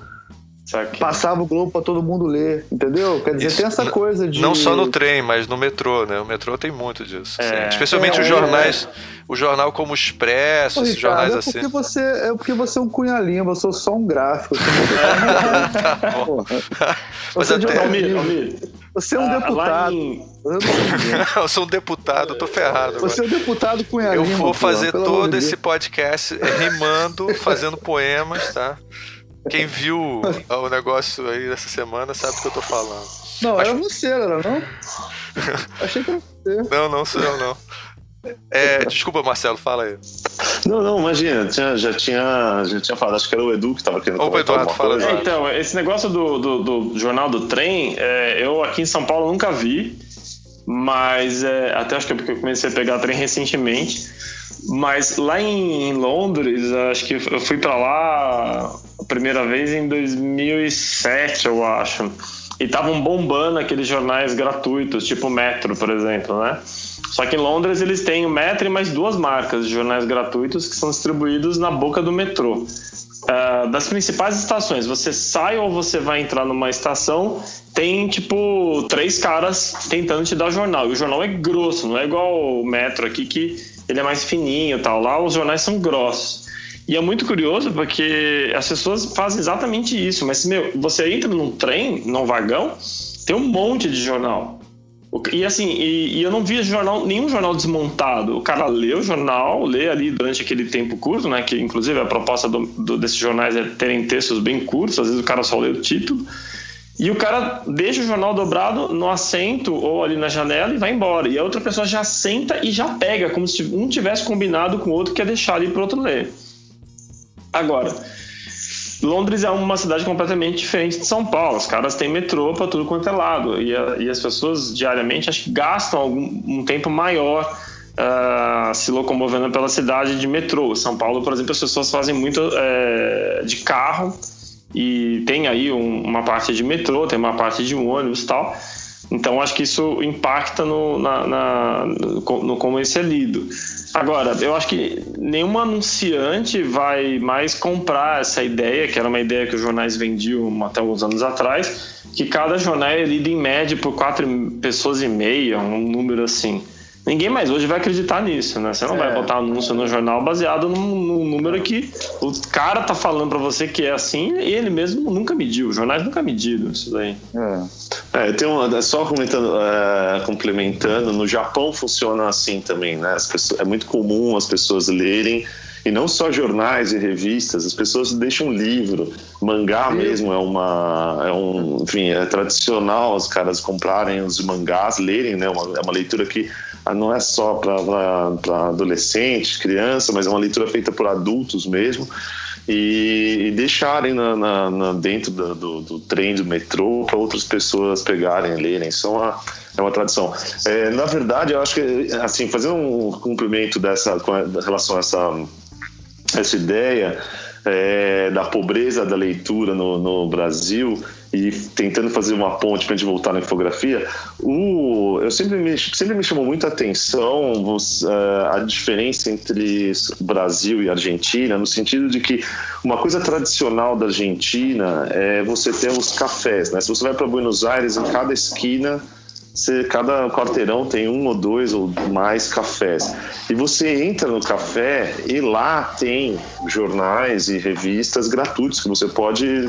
Saquei. passava o Globo pra todo mundo ler, entendeu? Quer dizer, Isso. tem essa coisa de. Não só no trem, mas no metrô, né? O metrô tem muito disso. É. sim. Especialmente É, os é, jornais, o jornal como o Expresso, Ô, esses Ricardo, jornais é assim. porque você é porque você é um cunhalinho, eu sou só um gráfico. Tá bom. Mas é até- jornalismo. Almir, Almir, Você é um ah, deputado. em- Eu sou um deputado, eu tô ferrado. Você é agora. um deputado cunhalinho. Eu vou fazer todo esse podcast rimando, fazendo poemas, tá? Quem viu o negócio aí dessa semana sabe do que eu tô falando. Não, Mas- era você, era não? Achei que era você. Não, não sou eu, não. É, desculpa, Marcelo, fala aí. Não, não, imagina, tinha- já, tinha, já tinha falado, acho que era o Edu que estava querendo comentar Eduardo, fala. É, então, esse negócio do, do, do jornal do trem, é, eu aqui em São Paulo nunca vi, mas é, até acho que é porque eu comecei a pegar trem recentemente. Mas lá em, Londres, acho que eu fui pra lá a primeira vez em 2007, eu acho. E estavam bombando aqueles jornais gratuitos, tipo Metro, por exemplo, né? Só que em Londres eles têm o Metro e mais duas marcas de jornais gratuitos que são distribuídos na boca do metrô. Ah, das principais estações, você sai ou você vai entrar numa estação, tem tipo três caras tentando te dar jornal. E o jornal é grosso, não é igual o metro aqui que ele é mais fininho tal. Lá os jornais são grossos. E é muito curioso porque as pessoas fazem exatamente isso. Mas, meu, você entra num trem, num vagão, tem um monte de jornal. E assim, e, e eu não via jornal, nenhum jornal desmontado. O cara lê o jornal, lê ali durante aquele tempo curto, né? Que inclusive a proposta do, do- desses jornais é terem textos bem curtos, às vezes o cara só lê o título. E o cara deixa o jornal dobrado no assento ou ali na janela e vai embora. E a outra pessoa já senta e já pega, como se um tivesse combinado com o outro que ia deixar ali para outro ler. Agora, Londres é uma cidade completamente diferente de São Paulo. Os caras têm metrô para tudo quanto é lado. E, a- e as pessoas diariamente acho que gastam algum, um tempo maior ah, se locomovendo pela cidade de metrô. São Paulo, por exemplo, as pessoas fazem muito eh, de carro e tem aí um- uma parte de metrô, tem uma parte de ônibus e tal. Então acho que isso impacta no, na, na- no, no como isso é lido. Agora, eu acho que nenhum anunciante vai mais comprar essa ideia, que era uma ideia que os jornais vendiam até uns anos atrás, que cada jornal é lido em média por quatro pessoas e meia, um número assim. Ninguém mais hoje vai acreditar nisso, né? Você não vai É. botar anúncio no jornal baseado num, num número que o cara tá falando pra você que é assim e ele mesmo nunca mediu. Os jornais nunca mediram isso daí. É. É, tem uma, só comentando, é, complementando, no Japão funciona assim também, né? As pessoas- é muito comum as pessoas lerem, e não só jornais e revistas, as pessoas deixam livro, mangá mesmo é uma, é um, enfim, é tradicional os caras comprarem os mangás, lerem, né? Uma- é uma leitura que não é só para adolescentes, criança, mas é uma leitura feita por adultos mesmo e, e deixarem na, na- na- dentro do, do- trem, do metrô, para outras pessoas pegarem, lerem. Isso é uma, é uma tradição. É, na verdade, eu acho que, assim, fazendo um cumprimento dessa, com relação a essa, essa ideia é, da pobreza da leitura no, no Brasil e tentando fazer uma ponte para a gente voltar na infografia, o, eu sempre me, sempre me chamou muita atenção eh, a diferença entre Brasil e Argentina, no sentido de que uma coisa tradicional da Argentina é você ter os cafés. Né? Se você vai para Buenos Aires, em cada esquina você, cada quarteirão tem um ou dois ou mais cafés. E você entra no café e lá tem jornais e revistas gratuitos que você pode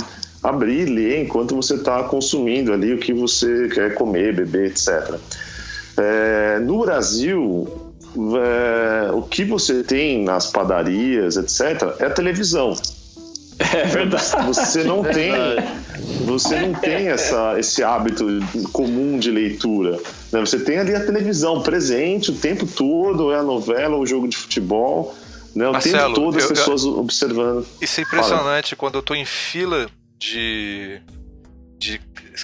abrir e ler enquanto você está consumindo ali o que você quer comer, beber, etc. É, no Brasil, é, o que você tem nas padarias, etc., é a televisão. É verdade. Você não tem, você não tem essa, esse hábito comum de leitura. né? Você tem ali a televisão presente o tempo todo, é a novela, o jogo de futebol, né? o Marcelo, tempo todo as eu- eu- pessoas observando. Isso é impressionante quando eu tô em fila de, de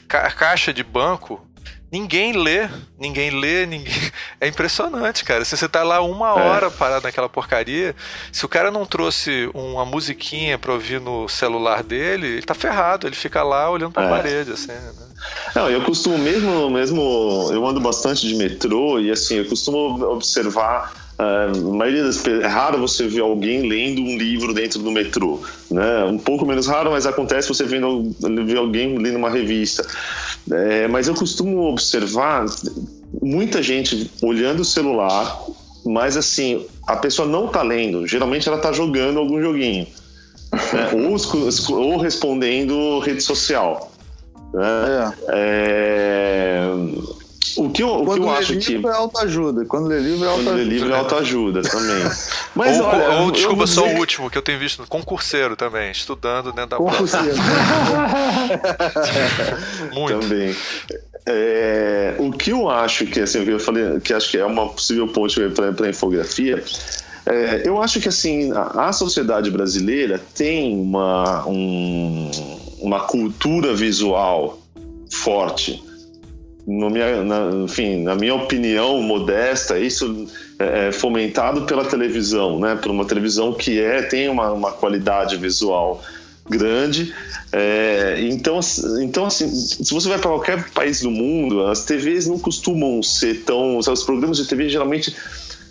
ca- caixa de banco. Ninguém lê, ninguém lê, ninguém. É impressionante, cara. Se você tá lá uma É. hora parado naquela porcaria, se o cara não trouxe uma musiquinha pra ouvir no celular dele, ele tá ferrado. Ele fica lá olhando pra É. parede, assim. Né? Não, eu costumo mesmo, mesmo, eu ando bastante de metrô e assim, eu costumo observar a maioria das é raro você ver alguém lendo um livro dentro do metrô, né? Um pouco menos raro, mas acontece você vendo ver alguém lendo uma revista. É, mas eu costumo observar muita gente olhando o celular, mas assim a pessoa não está lendo. Geralmente ela está jogando algum joguinho, né? ou, ou respondendo rede social. Né? É. É... O que eu, o que eu acho que. Quando lê livro é autoajuda. Quando lê livro é autoajuda. Quando lê livro é autoajuda também. Mas, ou, olha, ou desculpa, só o último que eu tenho visto, concurseiro também, estudando dentro da Concurseiro. Muito. Também. É, o que eu acho que, assim, eu falei, que acho que é uma possível ponte para a infografia, é, eu acho que assim a, a sociedade brasileira tem uma, um, uma cultura visual forte no minha, na, enfim, na minha opinião modesta, isso é, é fomentado pela televisão, né? Por uma televisão que é tem uma, uma qualidade visual grande. É, então, então, assim, se você vai para qualquer país do mundo, as TVs não costumam ser tão. Os programas de TV geralmente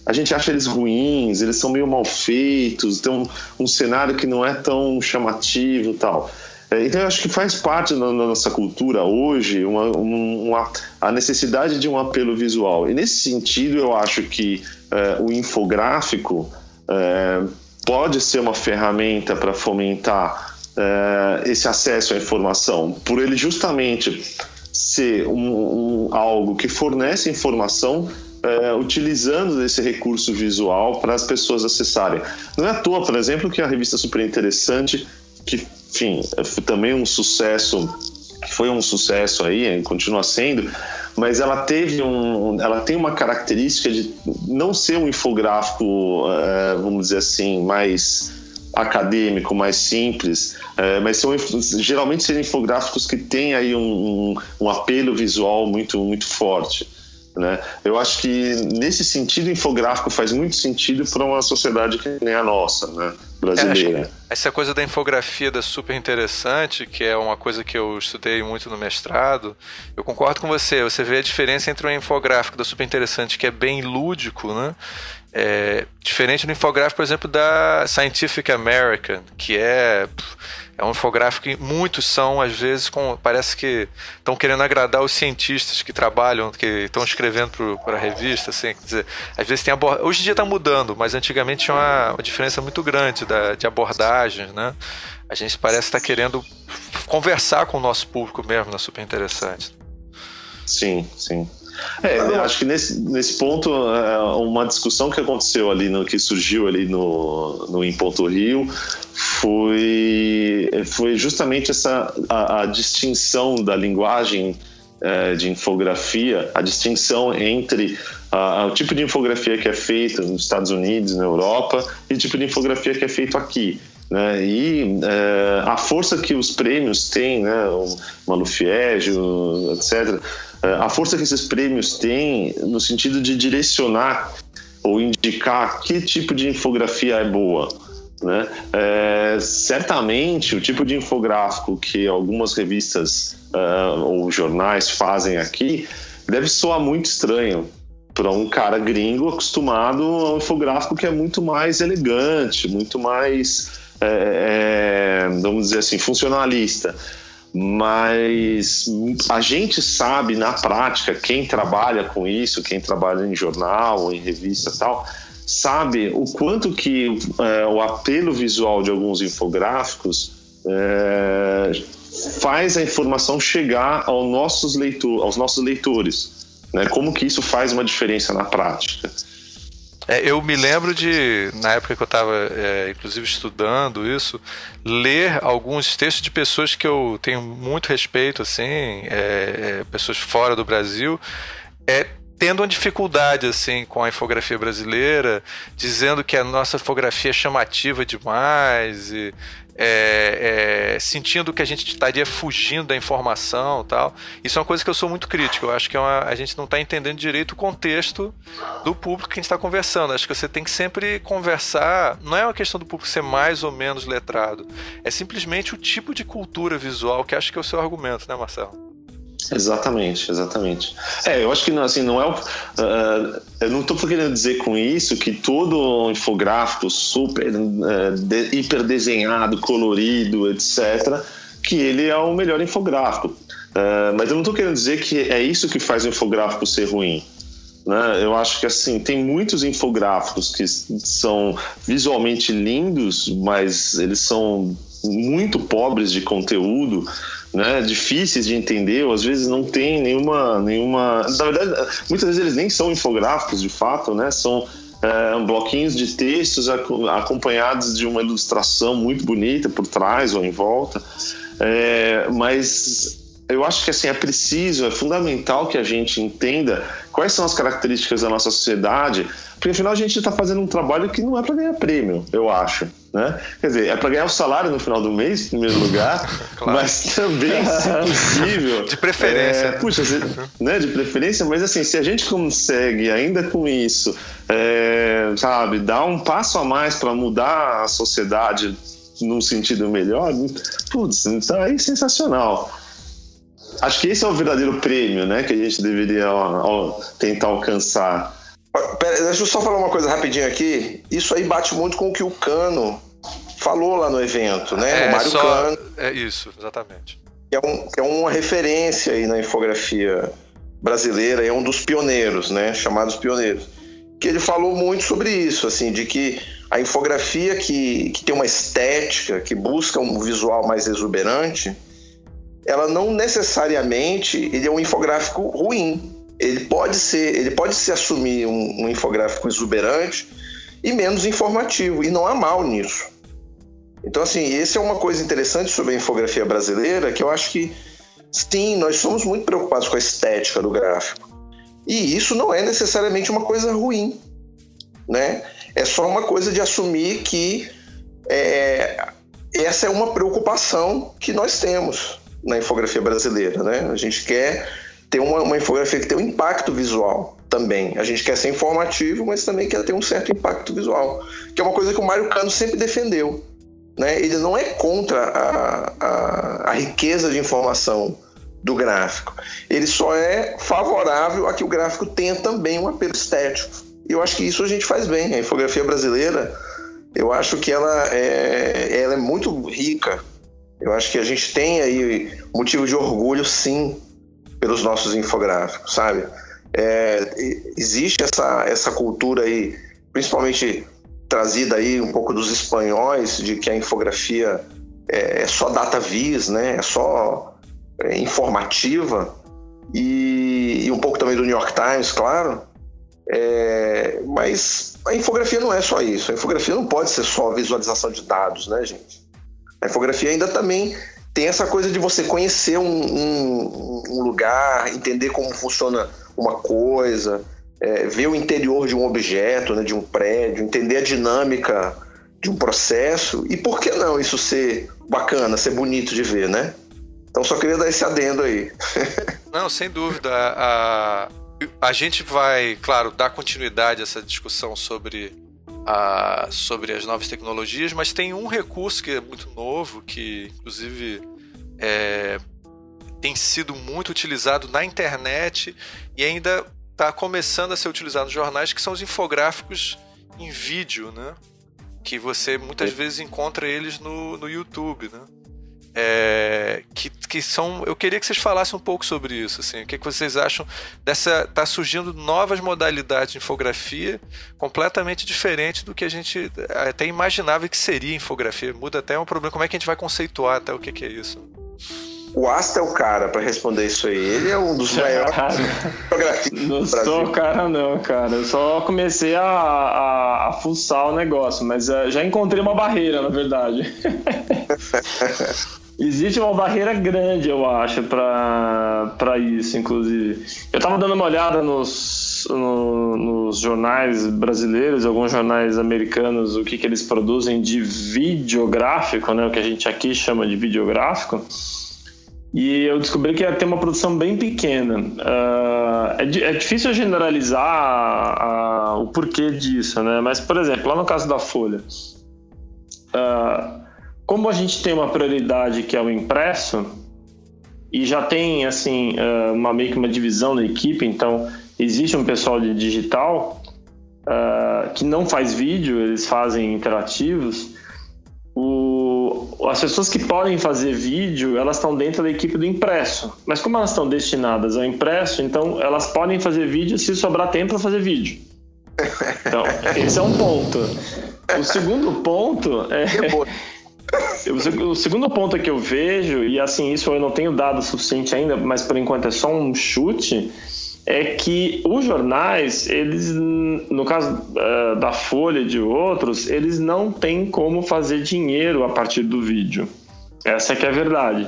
a gente acha eles ruins, eles são meio mal feitos, tem um, um cenário que não é tão chamativo, tal. Então, eu acho que faz parte da nossa cultura hoje uma, uma, a necessidade de um apelo visual. E nesse sentido, eu acho que é, o infográfico é, pode ser uma ferramenta para fomentar é, esse acesso à informação, por ele justamente ser um, um algo que fornece informação é, utilizando esse recurso visual para as pessoas acessarem. Não é à toa, por exemplo, que a revista Super Interessante, que enfim, foi também um sucesso, foi um sucesso aí, continua sendo, mas ela teve um, ela tem uma característica de não ser um infográfico, é, vamos dizer assim, mais acadêmico, mais simples, é, mas são geralmente serem infográficos que têm aí um, um, apelo visual muito muito forte. Né? Eu acho que nesse sentido infográfico faz muito sentido para uma sociedade que nem a nossa, né? Brasileira. É, essa coisa da infografia é super interessante, que é uma coisa que eu estudei muito no mestrado. Eu concordo com você. Você vê a diferença entre um infográfico da super interessante que é bem lúdico, né? É, diferente do infográfico, por exemplo, da Scientific American, que é é um infográfico que muitos são, às vezes, com, parece que estão querendo agradar os cientistas que trabalham, que estão escrevendo para a revista. Assim, quer dizer, às vezes tem abord... Hoje em dia está mudando, mas antigamente tinha uma, uma diferença muito grande da, de abordagens, né? A gente parece estar tá querendo conversar com o nosso público mesmo, né? Super interessante. Sim, sim. É, eu acho que nesse, nesse ponto, é, uma discussão que aconteceu ali, no, que surgiu ali no, no Em Ponto Rio, foi, foi justamente essa a, a distinção da linguagem é, de infografia, a distinção entre a, o tipo de infografia que é feita nos Estados Unidos, na Europa, e o tipo de infografia que é feito aqui. Né? E é, a força que os prêmios têm, né? o Malufiégio, etc., a força que esses prêmios têm no sentido de direcionar ou indicar que tipo de infografia é boa. Né? É, certamente o tipo de infográfico que algumas revistas uh, ou jornais fazem aqui deve soar muito estranho para um cara gringo acostumado a um infográfico que é muito mais elegante, muito mais, é, é, vamos dizer assim, funcionalista mas a gente sabe na prática, quem trabalha com isso, quem trabalha em jornal, em revista tal, sabe o quanto que é, o apelo visual de alguns infográficos é, faz a informação chegar aos nossos, leitor, aos nossos leitores. Né? Como que isso faz uma diferença na prática. É, eu me lembro de, na época que eu estava, é, inclusive, estudando isso, ler alguns textos de pessoas que eu tenho muito respeito, assim, é, é pessoas fora do Brasil, é, tendo uma dificuldade assim com a infografia brasileira, dizendo que a nossa infografia é chamativa demais e é, é, sentindo que a gente estaria fugindo da informação tal. Isso é uma coisa que eu sou muito crítico. Eu acho que é uma, a gente não está entendendo direito o contexto do público que a gente está conversando. Acho que você tem que sempre conversar. Não é uma questão do público ser mais ou menos letrado. É simplesmente o tipo de cultura visual que acho que é o seu argumento, né, Marcelo? Exatamente, exatamente. É, eu acho que assim, não é. Uh, eu não estou querendo dizer com isso que todo infográfico super uh, de, hiper desenhado, colorido, etc., que ele é o melhor infográfico. Uh, mas eu não estou querendo dizer que é isso que faz o infográfico ser ruim. Né? Eu acho que assim tem muitos infográficos que são visualmente lindos, mas eles são muito pobres de conteúdo né, difíceis de entender, ou às vezes não tem nenhuma, nenhuma. Na verdade, muitas vezes eles nem são infográficos de fato, né? São é, bloquinhos de textos acompanhados de uma ilustração muito bonita por trás ou em volta. É, mas eu acho que assim é preciso, é fundamental que a gente entenda quais são as características da nossa sociedade, porque afinal a gente está fazendo um trabalho que não é para ganhar prêmio, eu acho. Né? Quer dizer, é para ganhar o salário no final do mês, em primeiro lugar, claro. mas também, se possível. De preferência. É, puxa, né, de preferência, mas assim, se a gente consegue, ainda com isso, é, sabe, dar um passo a mais para mudar a sociedade num sentido melhor, putz, então aí sensacional. Acho que esse é o verdadeiro prêmio, né, que a gente deveria ó, ó, tentar alcançar. Pera, deixa eu só falar uma coisa rapidinho aqui. Isso aí bate muito com o que o Cano falou lá no evento, né? É, o Mário só... Cano. É isso, exatamente. Que é, um, que é uma referência aí na infografia brasileira, é um dos pioneiros, né? Chamados pioneiros. Que ele falou muito sobre isso, assim, de que a infografia que, que tem uma estética, que busca um visual mais exuberante, ela não necessariamente ele é um infográfico ruim ele pode ser, ele pode se assumir um, um infográfico exuberante e menos informativo, e não há mal nisso. Então, assim, esse é uma coisa interessante sobre a infografia brasileira, que eu acho que, sim, nós somos muito preocupados com a estética do gráfico. E isso não é necessariamente uma coisa ruim, né? É só uma coisa de assumir que é, essa é uma preocupação que nós temos na infografia brasileira, né? A gente quer ter uma, uma infografia que tem um impacto visual também. A gente quer ser informativo, mas também quer ter um certo impacto visual, que é uma coisa que o Mário Cano sempre defendeu. Né? Ele não é contra a, a, a riqueza de informação do gráfico. Ele só é favorável a que o gráfico tenha também um apelo estético. E eu acho que isso a gente faz bem. A infografia brasileira, eu acho que ela é, ela é muito rica. Eu acho que a gente tem aí motivo de orgulho, sim, pelos nossos infográficos, sabe? É, existe essa, essa cultura aí, principalmente trazida aí um pouco dos espanhóis, de que a infografia é, é só data vis, né? É só é, informativa e, e, um pouco também do New York Times, claro. É, mas a infografia não é só isso. A infografia não pode ser só visualização de dados, né, gente? A infografia ainda também tem essa coisa de você conhecer um, um, um lugar, entender como funciona uma coisa, é, ver o interior de um objeto, né, de um prédio, entender a dinâmica de um processo e por que não isso ser bacana, ser bonito de ver, né? Então só queria dar esse adendo aí. não, sem dúvida. A, a gente vai, claro, dar continuidade a essa discussão sobre a, sobre as novas tecnologias, mas tem um recurso que é muito novo, que inclusive é, tem sido muito utilizado na internet e ainda está começando a ser utilizado nos jornais, que são os infográficos em vídeo, né? Que você muitas é. vezes encontra eles no, no YouTube, né? É, que, que são. Eu queria que vocês falassem um pouco sobre isso. Assim, o que, que vocês acham dessa. Tá surgindo novas modalidades de infografia completamente diferente do que a gente até imaginava que seria infografia. Muda até um problema. Como é que a gente vai conceituar até o que, que é isso? O Asta é o cara para responder isso aí. Ele é um dos maiores Não sou o cara, não, cara. Eu só comecei a, a, a fuçar o negócio, mas uh, já encontrei uma barreira, na verdade. Existe uma barreira grande, eu acho, para isso, inclusive. Eu estava dando uma olhada nos, no, nos jornais brasileiros, alguns jornais americanos, o que, que eles produzem de videográfico, né, o que a gente aqui chama de videográfico. E eu descobri que ia ter uma produção bem pequena. Uh, é, é, difícil generalizar a, a, o porquê disso, né? Mas, por exemplo, lá no caso da Folha, uh, como a gente tem uma prioridade que é o impresso, e já tem assim uh, uma meio que uma divisão da equipe, então existe um pessoal de digital que não faz vídeo, eles fazem interativos. As pessoas que podem fazer vídeo, elas estão dentro da equipe do impresso. Mas como elas estão destinadas ao impresso, então elas podem fazer vídeo se sobrar tempo para fazer vídeo. Então, esse é um ponto. O segundo ponto é. O segundo ponto que eu vejo, e assim, isso eu não tenho dado suficiente ainda, mas por enquanto é só um chute, é que os jornais, eles, no caso uh, da Folha e de outros, eles não têm como fazer dinheiro a partir do vídeo. Essa é que é a verdade.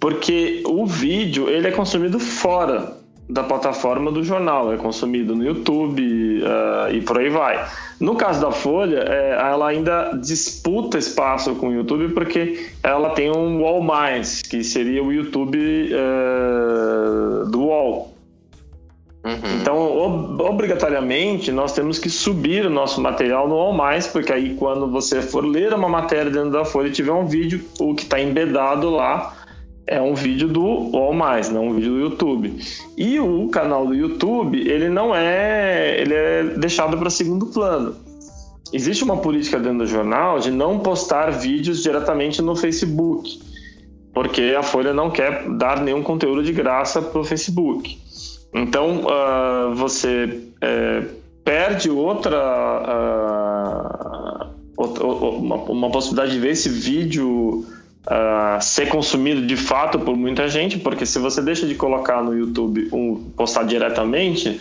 Porque o vídeo, ele é consumido fora da plataforma do jornal, é consumido no YouTube uh, e por aí vai. No caso da Folha, é, ela ainda disputa espaço com o YouTube porque ela tem um Wall Mais, que seria o YouTube uh, do Wall. Uhum. Então, ob obrigatoriamente, nós temos que subir o nosso material no All Mais, porque aí quando você for ler uma matéria dentro da Folha e tiver um vídeo, o que está embedado lá é um vídeo do All Mais, não um vídeo do YouTube. E o canal do YouTube, ele não é, ele é deixado para segundo plano. Existe uma política dentro do jornal de não postar vídeos diretamente no Facebook, porque a Folha não quer dar nenhum conteúdo de graça para o Facebook. Então, uh, você é, perde outra, uh, uma, uma, possibilidade de ver esse vídeo uh, ser consumido de fato por muita gente, porque se você deixa de colocar no YouTube, um, postar diretamente,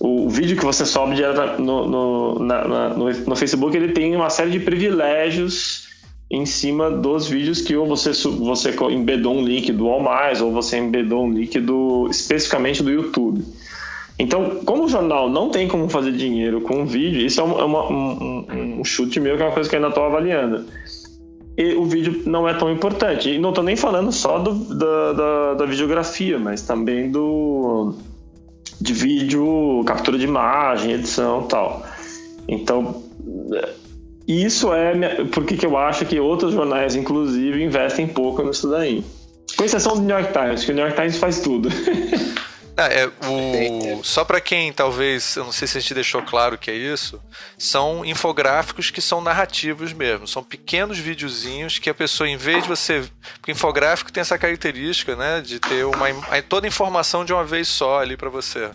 o, vídeo que você sobe no, no, na, na, no, no Facebook, ele tem uma série de privilégios em cima dos vídeos que ou você, você embedou um link do All Mais ou você embedou um link do, especificamente do YouTube. Então, como o jornal não tem como fazer dinheiro com vídeo, isso é uma, um, um, chute meu, que é uma coisa que eu ainda estou avaliando. E o vídeo não é tão importante. E não estou nem falando só do, da, da, da, videografia, mas também do de vídeo, captura de imagem, edição tal. Então, e isso é por que eu acho que outros jornais, inclusive, investem pouco nisso daí. Com exceção do New York Times, que o New York Times faz tudo. Ah, é, o... Só para quem talvez, eu não sei se a gente deixou claro que é isso, são infográficos que são narrativos mesmo. São pequenos videozinhos que a pessoa, em vez de você. Porque infográfico tem essa característica, né? De ter uma, toda a informação de uma vez só ali para você.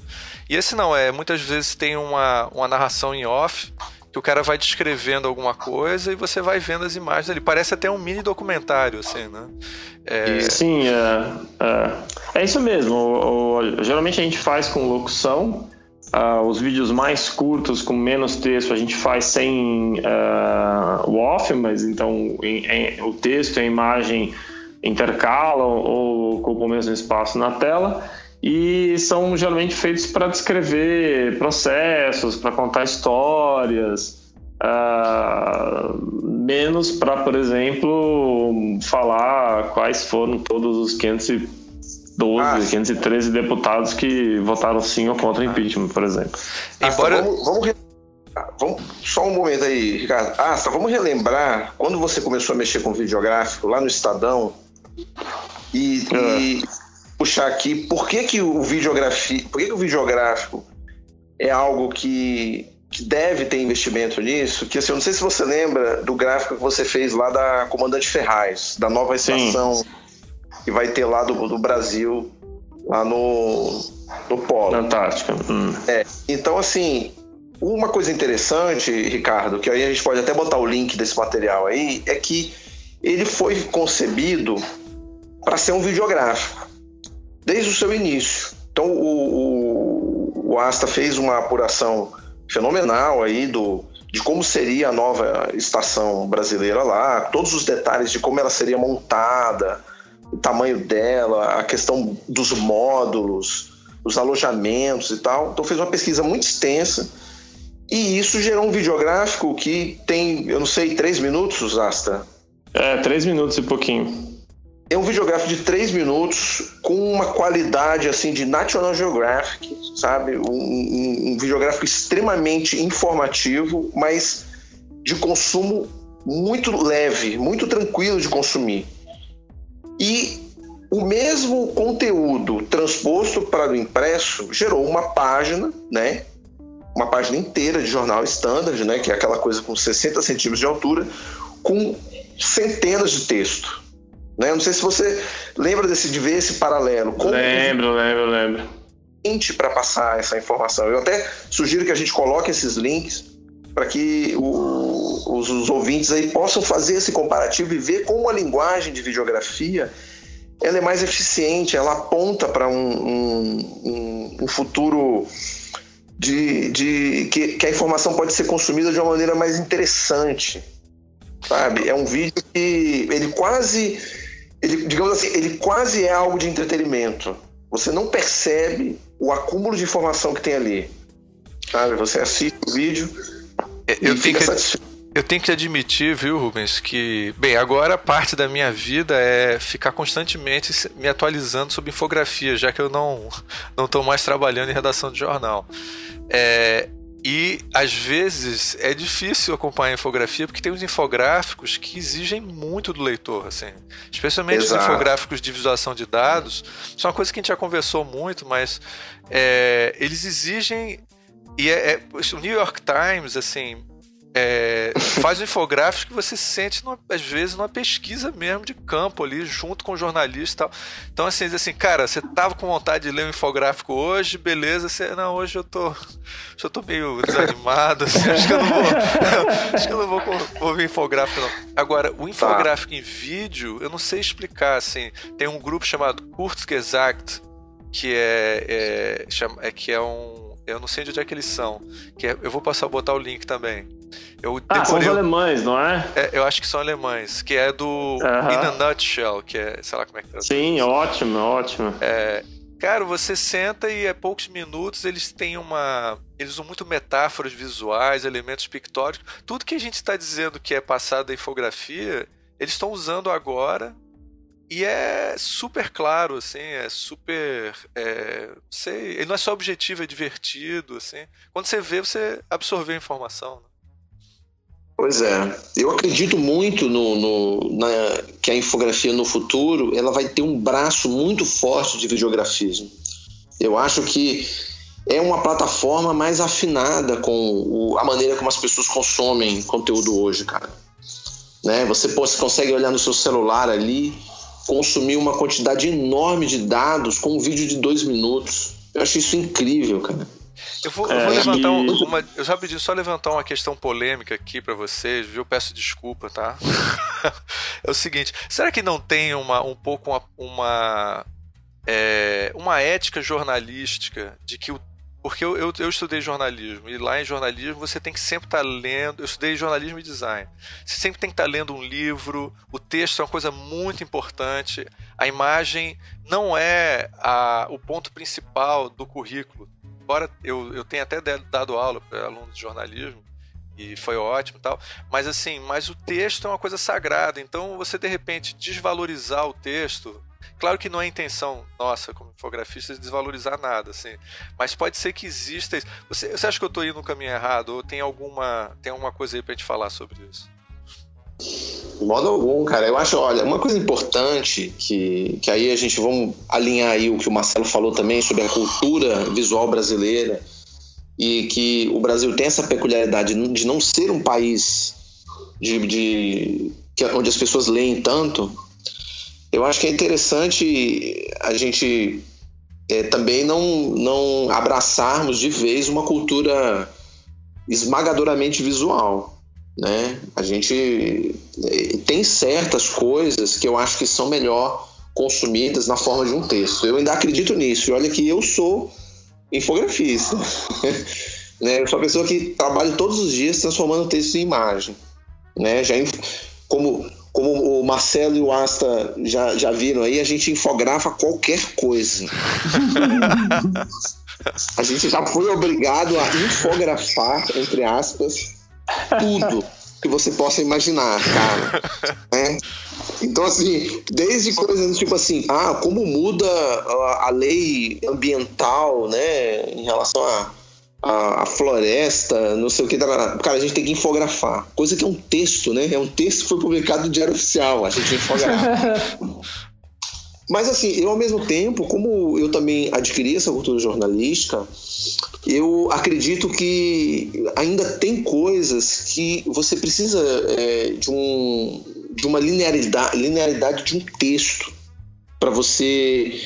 E esse não, é. Muitas vezes tem uma, uma narração em off que o cara vai descrevendo alguma coisa e você vai vendo as imagens ali. Parece até um mini documentário, assim, né? É... Sim, é, é, é, isso mesmo. O, o, geralmente a gente faz com locução. Uh, os vídeos mais curtos, com menos texto, a gente faz sem uh, o off, mas então em, em, o texto e a imagem intercalam ou ocupam o mesmo espaço na tela e são geralmente feitos para descrever processos, para contar histórias, uh, menos para, por exemplo, falar quais foram todos os 512, ah, 513 deputados que votaram sim ou contra o impeachment, por exemplo. Embora... vamos, vamos, vamos, só um momento aí, Ricardo. Ah, só vamos relembrar quando você começou a mexer com videográfico lá no Estadão e, é. e puxar aqui por que, que o videografia, por que, que o videográfico é algo que, que deve ter investimento nisso, que assim, eu não sei se você lembra do gráfico que você fez lá da Comandante Ferraz, da nova estação Sim. que vai ter lá do, do Brasil, lá no, no Polo. Na Antártica. Hum. É, então, assim, uma coisa interessante, Ricardo, que aí a gente pode até botar o link desse material aí, é que ele foi concebido para ser um videográfico desde o seu início. Então o, o, o Asta fez uma apuração fenomenal aí do, de como seria a nova estação brasileira lá, todos os detalhes de como ela seria montada, o tamanho dela, a questão dos módulos, os alojamentos e tal. Então fez uma pesquisa muito extensa e isso gerou um videográfico que tem, eu não sei, três minutos, Asta? É, três minutos e pouquinho. É um videográfico de três minutos com uma qualidade assim de National Geographic, sabe? Um, um, um videográfico extremamente informativo, mas de consumo muito leve, muito tranquilo de consumir. E o mesmo conteúdo transposto para o impresso gerou uma página, né? Uma página inteira de jornal standard, né? Que é aquela coisa com 60 centímetros de altura, com centenas de texto. Né? Eu não sei se você lembra desse, de ver esse paralelo. Como lembro, lembro, lembro. Para passar essa informação. Eu até sugiro que a gente coloque esses links para que o, os, os, ouvintes aí possam fazer esse comparativo e ver como a linguagem de videografia ela é mais eficiente, ela aponta para um, um, um, futuro de, de que, que, a informação pode ser consumida de uma maneira mais interessante, sabe? É um vídeo que ele quase, ele, digamos assim, ele quase é algo de entretenimento. Você não percebe o acúmulo de informação que tem ali, sabe? Você assiste o vídeo é, eu tenho que eu tenho que admitir, viu, Rubens, que, bem, agora parte da minha vida é ficar constantemente me atualizando sobre infografia, já que eu não não estou mais trabalhando em redação de jornal. É, e às vezes é difícil acompanhar a infografia porque tem uns infográficos que exigem muito do leitor, assim. Especialmente Exato. os infográficos de visualização de dados. Isso é uma coisa que a gente já conversou muito, mas é, eles exigem. E é, é, o New York Times, assim, é, faz um infográfico que você sente, numa, às vezes, numa pesquisa mesmo de campo ali, junto com o jornalista e tal. Então, assim, assim, cara, você tava com vontade de ler um infográfico hoje, beleza, você, não, hoje eu tô, eu tô meio desanimado, assim, acho que eu não vou, acho que eu não vou, vou ver infográfico, não. Agora, o infográfico tá. em vídeo, eu não sei explicar, assim, tem um grupo chamado Kurzgesagt, que é, é, é, que é um eu não sei de onde é que eles são. Que é, eu vou passar botar o link também. Eu ah, são os alemães, não é? é? Eu acho que são alemães, que é do uh -huh. In a Nutshell, que é, sei lá como é que tá. Sim, ótimo, ótimo. É, cara, você senta e é poucos minutos eles têm uma. Eles usam muito metáforas visuais, elementos pictóricos. Tudo que a gente está dizendo que é passado da infografia, eles estão usando agora e é super claro, assim, é super. É, sei, ele não é só objetivo, é divertido, assim. Quando você vê, você absorveu a informação. Né? Pois é, eu acredito muito no, no na, que a infografia no futuro ela vai ter um braço muito forte de videografismo. Eu acho que é uma plataforma mais afinada com o, a maneira como as pessoas consomem conteúdo hoje, cara. Né? Você, você consegue olhar no seu celular ali, consumir uma quantidade enorme de dados com um vídeo de dois minutos. Eu acho isso incrível, cara. Eu vou, eu vou é, levantar e... uma. Eu já pedi só levantar uma questão polêmica aqui para vocês, viu? Peço desculpa, tá? é o seguinte: será que não tem uma, um pouco uma. uma, é, uma ética jornalística de que o porque eu, eu, eu, estudei jornalismo, e lá em jornalismo você tem que sempre estar tá lendo. Eu estudei jornalismo e design. Você sempre tem que estar tá lendo um livro, o texto é uma coisa muito importante. A imagem não é a, o ponto principal do currículo embora eu, eu tenha até dado aula para alunos de jornalismo, e foi ótimo e tal, mas assim, mas o texto é uma coisa sagrada, então você de repente desvalorizar o texto, claro que não é intenção nossa como infografista desvalorizar nada, assim, mas pode ser que exista. Você, você acha que eu estou indo no caminho errado ou tem alguma tem alguma coisa aí para gente falar sobre isso? De modo algum, cara. Eu acho, olha, uma coisa importante que, que aí a gente vamos alinhar aí o que o Marcelo falou também sobre a cultura visual brasileira e que o Brasil tem essa peculiaridade de não ser um país de, de que, onde as pessoas leem tanto. Eu acho que é interessante a gente é, também não, não abraçarmos de vez uma cultura esmagadoramente visual né? A gente eh, tem certas coisas que eu acho que são melhor consumidas na forma de um texto. Eu ainda acredito nisso. E olha que eu sou infografista. né? Eu sou uma pessoa que trabalha todos os dias transformando texto em imagem. Né? Já, como, como o Marcelo e o Asta já, já viram aí, a gente infografa qualquer coisa. a gente já foi obrigado a infografar, entre aspas, tudo que você possa imaginar, cara. né? Então, assim, desde coisas tipo assim, ah, como muda a, a lei ambiental, né, em relação a, a, a, floresta, não sei o que. Cara, a gente tem que infografar. Coisa que é um texto, né? É um texto que foi publicado no Diário Oficial, a gente infografa. Mas assim, eu ao mesmo tempo, como eu também adquiri essa cultura jornalística, eu acredito que ainda tem coisas que você precisa é, de, um, de uma linearidade, linearidade de um texto para você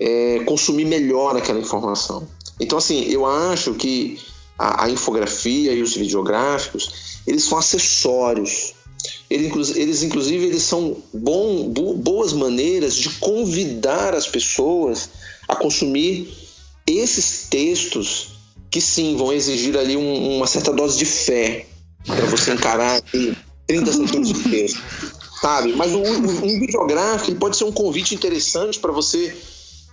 é, consumir melhor aquela informação. Então, assim, eu acho que a, a infografia e os videográficos, eles são acessórios. Eles, inclusive, eles são bom, boas maneiras de convidar as pessoas a consumir esses textos que sim vão exigir ali um, uma certa dose de fé para você encarar ali 30 centímetros de texto, sabe? Mas um, um videográfico ele pode ser um convite interessante para você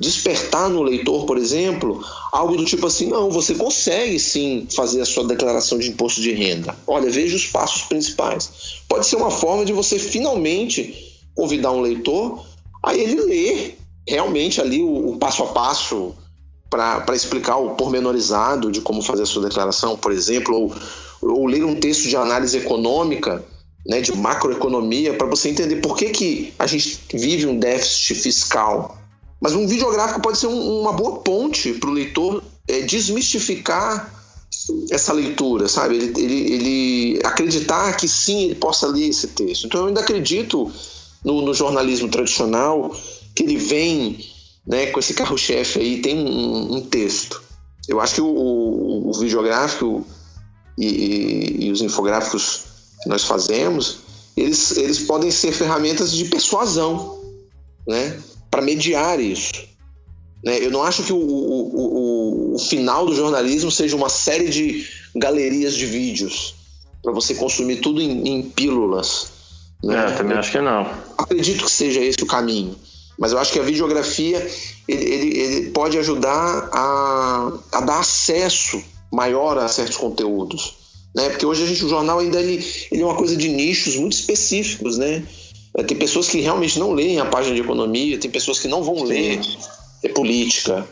despertar no leitor, por exemplo, algo do tipo assim: não, você consegue sim fazer a sua declaração de imposto de renda. Olha, veja os passos principais. Pode ser uma forma de você finalmente convidar um leitor a ele ler realmente ali o, o passo a passo para explicar o pormenorizado de como fazer a sua declaração, por exemplo, ou, ou ler um texto de análise econômica, né, de macroeconomia, para você entender por que, que a gente vive um déficit fiscal mas um videográfico pode ser um, uma boa ponte para o leitor é, desmistificar essa leitura, sabe? Ele, ele, ele, acreditar que sim, ele possa ler esse texto. Então eu ainda acredito no, no jornalismo tradicional que ele vem né, com esse carro-chefe aí, tem um, um, texto. Eu acho que o, o, o videográfico e, e, e, os infográficos que nós fazemos, eles, eles podem ser ferramentas de persuasão, né? Para mediar isso. Né? Eu não acho que o, o, o, o, final do jornalismo seja uma série de galerias de vídeos para você consumir tudo em, em pílulas. Né? É, também acho que não. Acredito que seja esse o caminho. Mas eu acho que a videografia ele, ele, ele pode ajudar a, a, dar acesso maior a certos conteúdos. Né? Porque hoje a gente, o jornal ainda ele, ele é uma coisa de nichos muito específicos, né? É, tem pessoas que realmente não leem a página de economia, tem pessoas que não vão ler é política.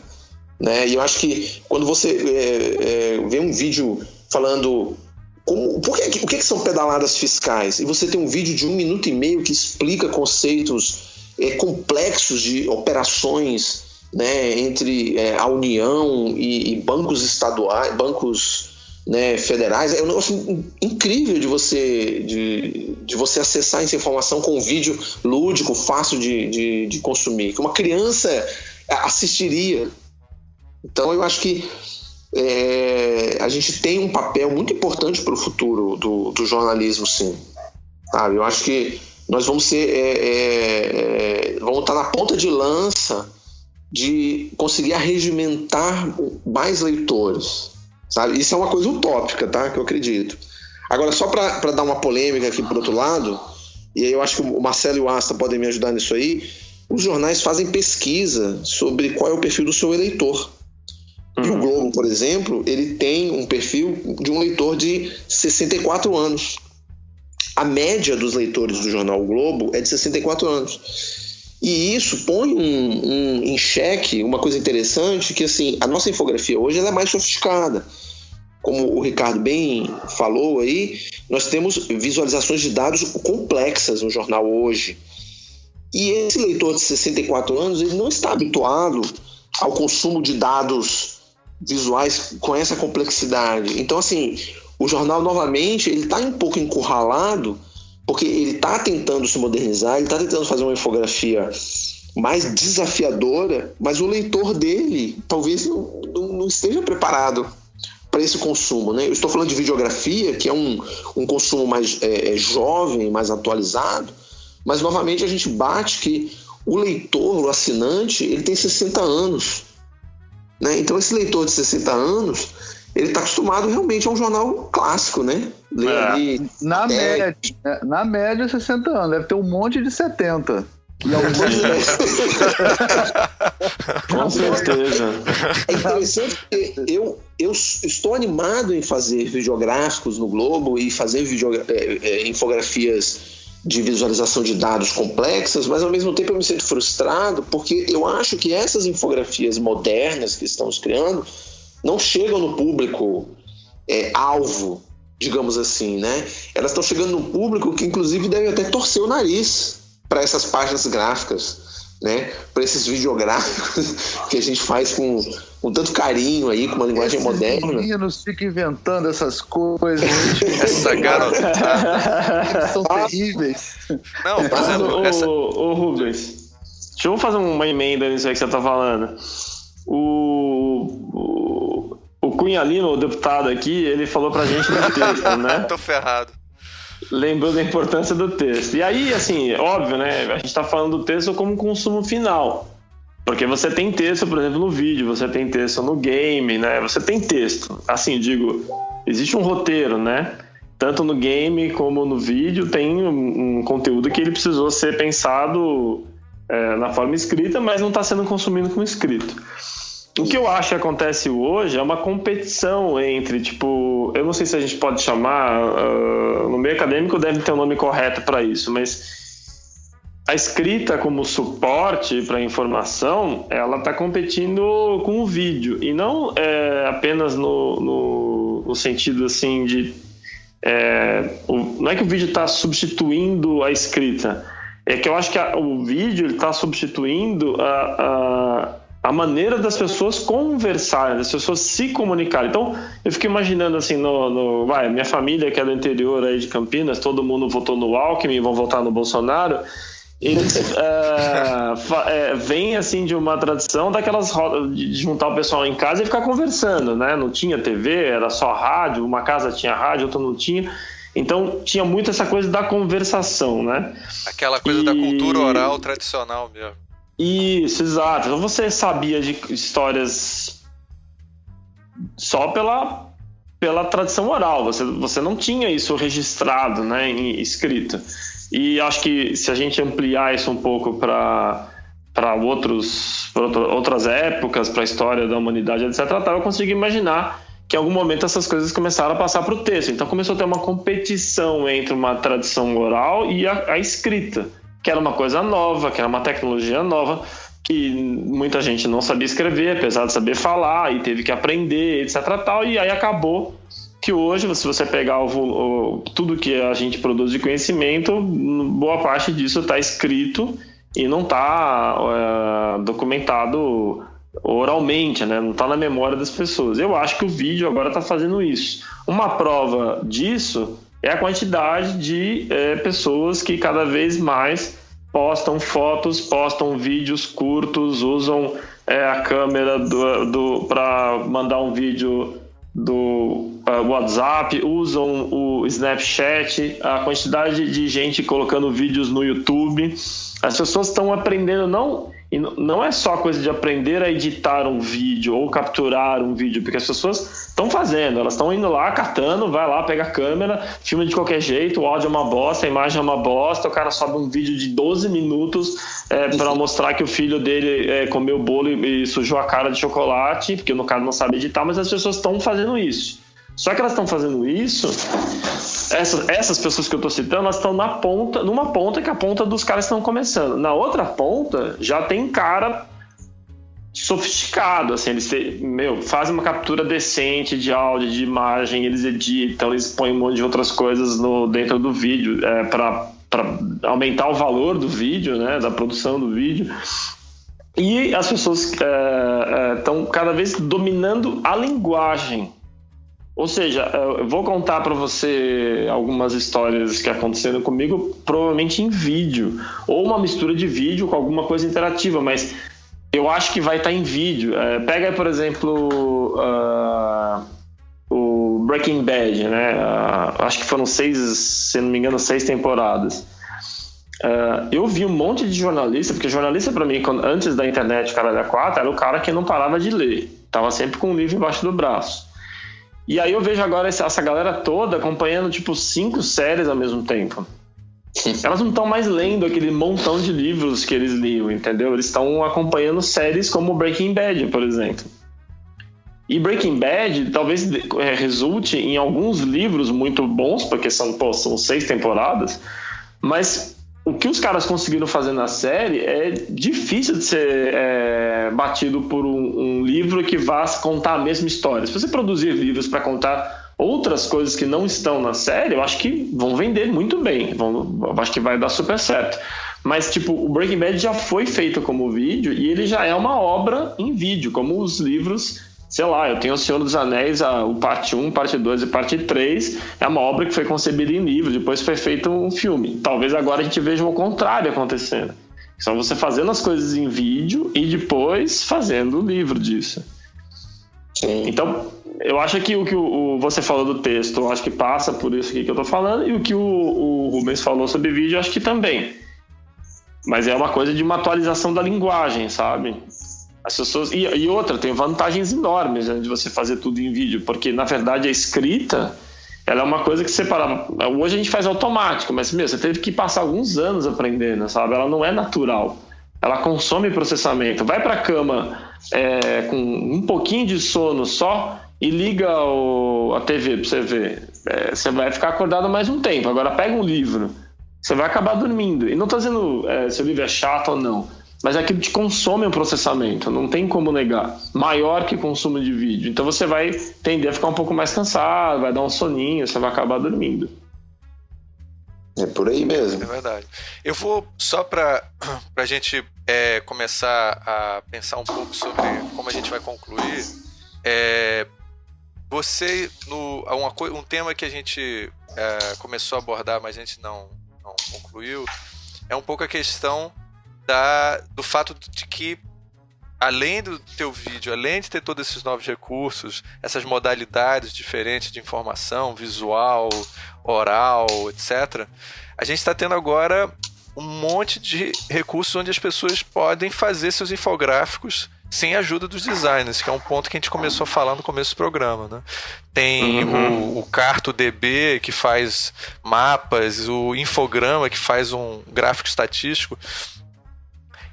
Né? E eu acho que quando você é, é, vê um vídeo falando como, por que, o que, são pedaladas fiscais? E você tem um vídeo de um minuto e meio que explica conceitos é, complexos de operações né, entre é, a União e, e, bancos estaduais, bancos né, federais. É um negócio incrível de você, de, de você acessar essa informação com um vídeo lúdico, fácil de, de, de consumir, que uma criança assistiria. Então eu acho que é, a gente tem um papel muito importante para o futuro do, do, jornalismo, sim. Sabe? Eu acho que nós vamos ser, é, é, é vamos estar na ponta de lança de conseguir arregimentar mais leitores. Sabe? Isso é uma coisa utópica, tá? Que eu acredito. Agora, só para dar uma polêmica aqui por outro lado, e aí eu acho que o Marcelo e o Asta podem me ajudar nisso aí, os jornais fazem pesquisa sobre qual é o perfil do seu eleitor. Uhum. E o uhum. Globo, por exemplo, ele tem um perfil de um leitor de 64 anos. A média dos leitores do jornal o Globo é de 64 anos. E isso põe um, um, em xeque uma coisa interessante, que assim, a nossa infografia hoje é mais sofisticada. Como o Ricardo bem falou aí, nós temos visualizações de dados complexas no jornal hoje. E esse leitor de 64 anos, ele não está habituado ao consumo de dados visuais com essa complexidade. Então, assim, o jornal novamente ele está um pouco encurralado porque ele está tentando se modernizar, ele está tentando fazer uma infografia mais desafiadora, mas o leitor dele talvez não, não, esteja preparado para esse consumo. Né? Eu estou falando de videografia, que é um, um consumo mais é, é, jovem, mais atualizado, mas novamente a gente bate que o leitor, o assinante, ele tem 60 anos. Né? Então esse leitor de 60 anos, ele está acostumado realmente a um jornal clássico, né? Ler é. ali. Na, média, na média, 60 anos. Deve ter um monte de 70. E alguns Com certeza. É interessante que eu, eu estou animado em fazer videográficos no Globo e fazer é, é, infografias de visualização de dados complexas, mas ao mesmo tempo eu me sinto frustrado porque eu acho que essas infografias modernas que estamos criando não chegam no público é, alvo, digamos assim, né? Elas estão chegando no público que inclusive deve até torcer o nariz para essas páginas gráficas, né, para esses videográficos que a gente faz com, com tanto carinho aí, com uma linguagem Esses moderna. meninos ficam inventando essas coisas. Essa garotada. São terríveis. Não, por exemplo, Ô, essa. ô, Rubens, deixa eu fazer uma emenda nisso aí que você tá falando. O, o, o Cunha Lima, o deputado aqui, ele falou pra gente do texto, né? Tô ferrado. Lembrou da importância do texto. E aí, assim, óbvio, né? A gente tá falando do texto como consumo final. Porque você tem texto, por exemplo, no vídeo, você tem texto no game, né? Você tem texto. Assim, digo, existe um roteiro, né? Tanto no game como no vídeo tem um, um conteúdo que ele precisou ser pensado é, na forma escrita, mas não está sendo consumido como escrito. O que eu acho que acontece hoje é uma competição entre, tipo, eu não sei se a gente pode chamar, ah, no meio acadêmico deve ter um nome correto para isso, mas a escrita como suporte para a informação, ela está competindo com o vídeo e não é, apenas no, no, no sentido assim de é, o- não é que o vídeo está substituindo a escrita, é que eu acho que a- o vídeo está substituindo a, a, a maneira das pessoas conversarem, das pessoas se comunicarem. Então, eu fico imaginando assim, no, no- vai, minha família que é do interior aí de Campinas, todo mundo votou no Alckmin, vão votar no Bolsonaro. Eles é, é, vêm assim de uma tradição daquelas rodas de juntar o pessoal em casa e ficar conversando, né? Não tinha TV, era só rádio, uma casa tinha rádio, outra não tinha. Então tinha muito essa coisa da conversação, né? Aquela coisa da E- cultura oral tradicional mesmo. Isso, exato. Então você sabia de histórias só pela, pela tradição oral. Você, você não tinha isso registrado, né, em escrito. E acho que se a gente ampliar isso um pouco para para outros pra outra- outras épocas, para a história da humanidade, etc, eu consigo imaginar que em algum momento essas coisas começaram a passar para o texto. Então começou a ter uma competição entre uma tradição oral e a, a escrita, que era uma coisa nova, que era uma tecnologia nova, que muita gente não sabia escrever, apesar de saber falar, e teve que aprender, etc. Tal, e aí acabou que hoje, se você pegar o o- tudo que a gente produz de conhecimento, boa parte disso está escrito e não está documentado oralmente, né? não está na memória das pessoas. Eu acho que o vídeo agora está fazendo isso. Uma prova disso é a quantidade de eh, pessoas que cada vez mais postam fotos, postam vídeos curtos, usam eh, a câmera do, do para mandar um vídeo do uh, WhatsApp, usam o Snapchat, a quantidade de gente colocando vídeos no YouTube. As pessoas estão aprendendo, não, e não é só coisa de aprender a editar um vídeo ou capturar um vídeo, porque as pessoas estão fazendo, elas estão indo lá, catando, vai lá, pega a câmera, filma de qualquer jeito, o áudio é uma bosta, a imagem é uma bosta, o cara sobe um vídeo de 12 minutos é, para mostrar que o filho dele é, comeu bolo e, e sujou a cara de chocolate, porque no caso não sabe editar, mas as pessoas estão fazendo isso. Só que elas estão fazendo isso, essas, essas pessoas que eu estou citando, elas estão na ponta, numa ponta que é a ponta dos caras estão começando. Na outra ponta, já tem cara sofisticado, assim, eles têm- meu, fazem uma captura decente de áudio, de imagem, eles editam, eles põem um monte de outras coisas no, dentro do vídeo é, para aumentar o valor do vídeo, né, da produção do vídeo. E as pessoas estão cada vez dominando a linguagem. Ou seja, eu vou contar para você algumas histórias que aconteceram comigo, provavelmente em vídeo, ou uma mistura de vídeo com alguma coisa interativa, mas eu acho que vai estar em vídeo. É, pega, por exemplo, ah, o Breaking Bad, né? Ah, acho que foram seis, se não me engano, seis temporadas. Ah, eu vi um monte de jornalista, porque jornalista para mim, quando- antes da internet, cara da 4, era o cara que não parava de ler. Tava sempre com um livro embaixo do braço. E aí eu vejo agora essa galera toda acompanhando, tipo, cinco séries ao mesmo tempo. Elas não estão mais lendo aquele montão de livros que eles liam, entendeu? Eles estão acompanhando séries como Breaking Bad, por exemplo. E Breaking Bad talvez é, resulte em alguns livros muito bons, porque são, pô, são seis temporadas, mas o que os caras conseguiram fazer na série é difícil de ser é, batido por um, um livro que vá contar a mesma história. Se você produzir livros para contar outras coisas que não estão na série, eu acho que vão vender muito bem. Vão, eu acho que vai dar super certo. Mas, tipo, o Breaking Bad já foi feito como vídeo e ele já é uma obra em vídeo, como os livros sei lá, eu tenho O Senhor dos Anéis, a, o parte 1, parte 2 e parte 3, é uma obra que foi concebida em livro, depois foi feito um filme. Talvez agora a gente veja o contrário acontecendo. São você fazendo as coisas em vídeo e depois fazendo o livro disso. Sim. Então, eu acho que o que o, o, você falou do texto, eu acho que passa por isso aqui que eu tô falando, e o que o, o Rubens falou sobre vídeo, eu acho que também. Mas é uma coisa de uma atualização da linguagem, sabe? As pessoas e, e outra tem vantagens enormes né, de você fazer tudo em vídeo, porque na verdade a escrita ela é uma coisa que separa. Hoje a gente faz automático, mas meu, você teve que passar alguns anos aprendendo, sabe? Ela não é natural. Ela consome processamento. Vai para a cama é, com um pouquinho de sono só e liga o, a TV para você ver. É, você vai ficar acordado mais um tempo. Agora pega um livro, você vai acabar dormindo. E não estou dizendo é, se o livro é chato ou não mas aquilo te consome o processamento, não tem como negar. Maior que consumo de vídeo. Então você vai tender a ficar um pouco mais cansado, vai dar um soninho, você vai acabar dormindo. É por aí mesmo. É verdade. Eu vou, só para a gente é, começar a pensar um pouco sobre como a gente vai concluir, é, você, no, uma, um tema que a gente é, começou a abordar, mas a gente não, não concluiu, é um pouco a questão da, do fato de que além do teu vídeo, além de ter todos esses novos recursos, essas modalidades diferentes de informação, visual, oral, etc., a gente está tendo agora um monte de recursos onde as pessoas podem fazer seus infográficos sem a ajuda dos designers, que é um ponto que a gente começou a falar no começo do programa. Né? Tem uhum. o, o CartoDB, que faz mapas, o Infograma, que faz um gráfico estatístico.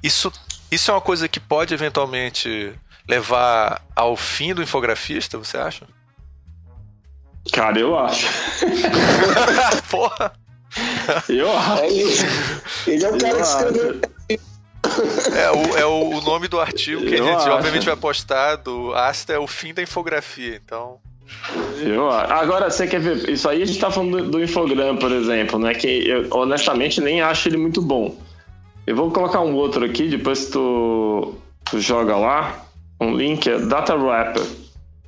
Isso, isso é uma coisa que pode eventualmente levar ao fim do infografista, você acha? Cara, eu acho. Porra! Eu acho. É isso. Ele é o cara que escreveu. É, o, é o, nome do artigo que eu a gente acho. obviamente vai postar do Asta é o fim da infografia, então. Eu, agora, você quer ver? Isso aí a gente tá falando do, do Infograma, por exemplo, né? Que eu honestamente nem acho ele muito bom. Eu vou colocar um outro aqui, depois tu, tu joga lá. Um link é Data Wrapper.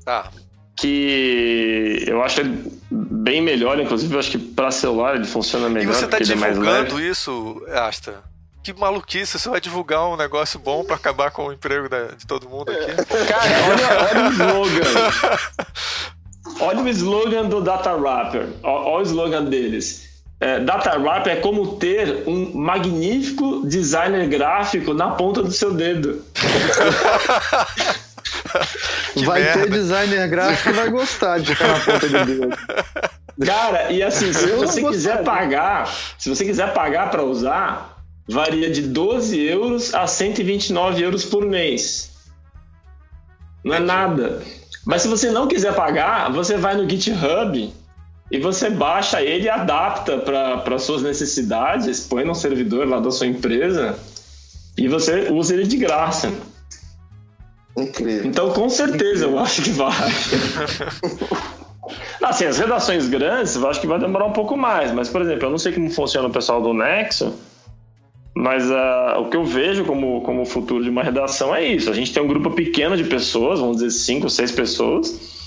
Tá. Que eu acho bem melhor, inclusive eu acho que para celular ele funciona melhor. E você tá é divulgando é isso, Asta? Que maluquice, você vai divulgar um negócio bom para acabar com o emprego da, de todo mundo aqui? Cara, olha, olha o slogan. Olha o slogan do Data Wrapper. Olha o slogan deles é, data wrap é como ter um magnífico designer gráfico na ponta do seu dedo. vai merda. ter designer gráfico que vai gostar de ficar na ponta do dedo. Cara, e assim, se você quiser pagar, se você quiser pagar para usar, varia de 12 euros a 129 euros por mês. Não é nada. Mas se você não quiser pagar, você vai no GitHub e você baixa ele e adapta para suas necessidades, põe no servidor lá da sua empresa e você usa ele de graça. Incrível. Então, com certeza, eu acho que vai. assim, as redações grandes, eu acho que vai demorar um pouco mais. Mas, por exemplo, eu não sei como funciona o pessoal do Nexo, mas uh, o que eu vejo como, como futuro de uma redação é isso. A gente tem um grupo pequeno de pessoas, vamos dizer cinco, seis pessoas,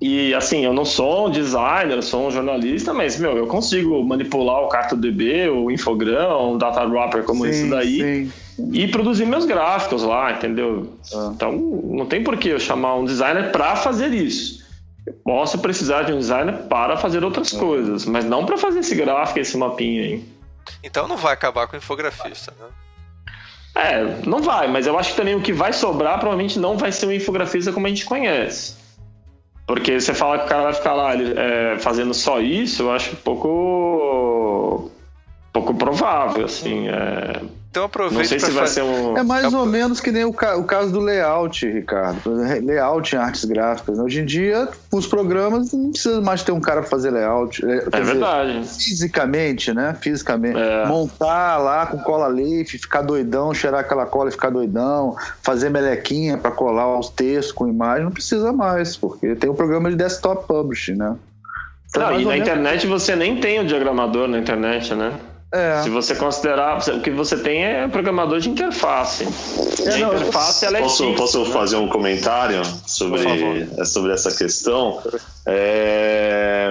e assim, eu não sou um designer, sou um jornalista, mas meu, eu consigo manipular o CartoDB, o Infograma, um data wrapper como sim, esse daí sim. e produzir meus gráficos lá, entendeu? Ah. Então, não tem por que eu chamar um designer para fazer isso. Eu posso precisar de um designer para fazer outras ah. coisas, mas não para fazer esse gráfico, esse mapinha aí. Então não vai acabar com o infografista, né? É, não vai, mas eu acho que também o que vai sobrar provavelmente não vai ser um infografista como a gente conhece. Porque você fala que o cara vai ficar lá é, fazendo só isso, eu acho pouco pouco provável, assim. É... Então aproveita Não sei se vai ser um... É mais ou menos que nem o, ca... o caso do layout, Ricardo. Layout em artes gráficas. Né? Hoje em dia, os programas não precisa mais ter um cara para fazer layout. É, é verdade. Fisicamente, né? Fisicamente. É. Montar lá com cola leaf, ficar doidão, cheirar aquela cola e ficar doidão, fazer melequinha para colar os textos com imagem, não precisa mais, porque tem o um programa de desktop publishing, né? Então, não, e na internet você nem tem o diagramador na internet, né? É. Se você considerar, o que você tem é programador de interface. É, a interface ela é posso, posso né? fazer um comentário sobre, sobre essa questão? É,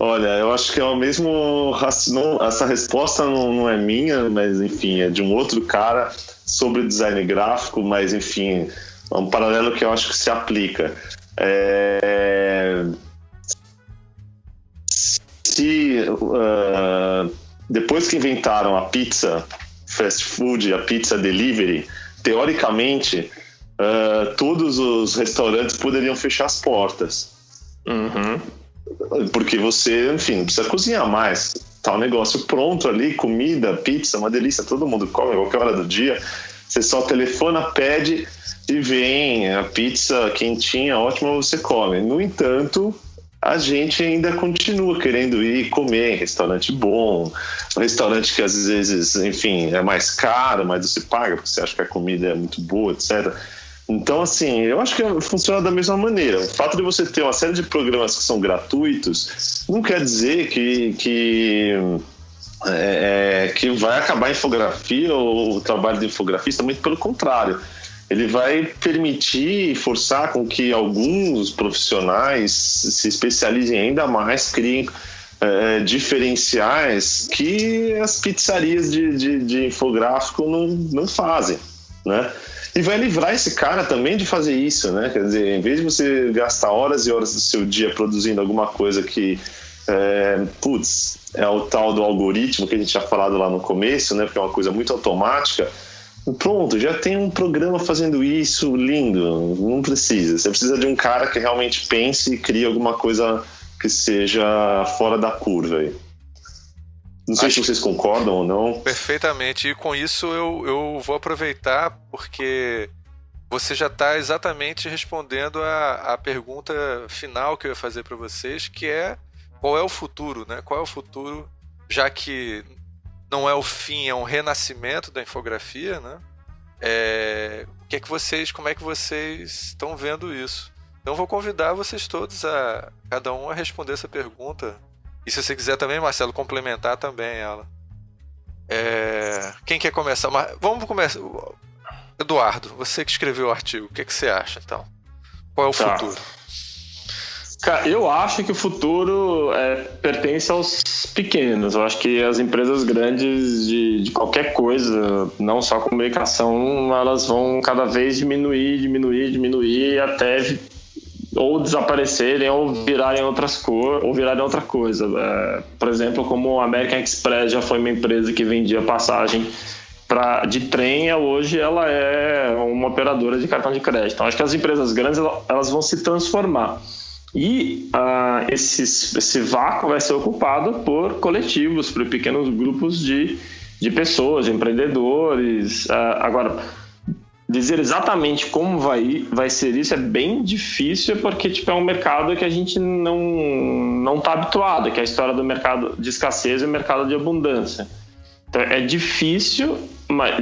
olha, eu acho que é o mesmo. Não, essa resposta não, não é minha, mas enfim, é de um outro cara sobre design gráfico, mas enfim, é um paralelo que eu acho que se aplica. É, se uh, depois que inventaram a pizza fast food, a pizza delivery, teoricamente uh, todos os restaurantes poderiam fechar as portas. Uhum. Porque você, enfim, não precisa cozinhar mais. Tá o um negócio pronto ali, comida, pizza, uma delícia, todo mundo come a qualquer hora do dia. Você só telefona, pede e vem a pizza quentinha, ótima, você come. No entanto, a gente ainda continua querendo ir comer em restaurante bom, um restaurante que às vezes, enfim, é mais caro, mas você paga porque você acha que a comida é muito boa, etc. Então, assim, eu acho que funciona da mesma maneira. O fato de você ter uma série de programas que são gratuitos não quer dizer que, que, é, é que vai acabar a infografia ou o trabalho de infografista, muito pelo contrário ele vai permitir forçar com que alguns profissionais se especializem ainda mais, criem é, diferenciais que as pizzarias de, de, de, infográfico não, não fazem, né? E vai livrar esse cara também de fazer isso, né? Quer dizer, em vez de você gastar horas e horas do seu dia produzindo alguma coisa que, é, putz, é o tal do algoritmo que a gente tinha falado lá no começo, né? Porque é uma coisa muito automática, Pronto, já tem um programa fazendo isso lindo. Não precisa. Você precisa de um cara que realmente pense e crie alguma coisa que seja fora da curva aí. Não sei Acho se vocês concordam ou não. Perfeitamente. E com isso eu, eu vou aproveitar porque você já está exatamente respondendo a, a pergunta final que eu ia fazer para vocês, que é qual é o futuro, né? Qual é o futuro, já que não é o fim, é um renascimento da infografia, né? É, o que é que vocês, como é que vocês estão vendo isso? Então vou convidar vocês todos a cada um a responder essa pergunta. E se você quiser também, Marcelo, complementar também ela. É, quem quer começar? Vamos começar. Eduardo, você que escreveu o artigo, o que, é que você acha então? Qual é o tá. futuro? Eu acho que o futuro é, pertence aos pequenos. Eu acho que as empresas grandes de, de qualquer coisa, não só comunicação, elas vão cada vez diminuir, diminuir, diminuir até ou desaparecerem ou virarem outras cor ou virarem outra coisa. É, por exemplo, como a American Express já foi uma empresa que vendia passagem pra, de trem, hoje ela é uma operadora de cartão de crédito. Então, acho que as empresas grandes elas vão se transformar. E uh, esse, esse vácuo vai ser ocupado por coletivos, por pequenos grupos de, de pessoas, de empreendedores. Uh, agora, dizer exatamente como vai, vai ser isso é bem difícil, porque tipo, é um mercado que a gente não está habituado, que é a história do mercado de escassez e o mercado de abundância. Então, é difícil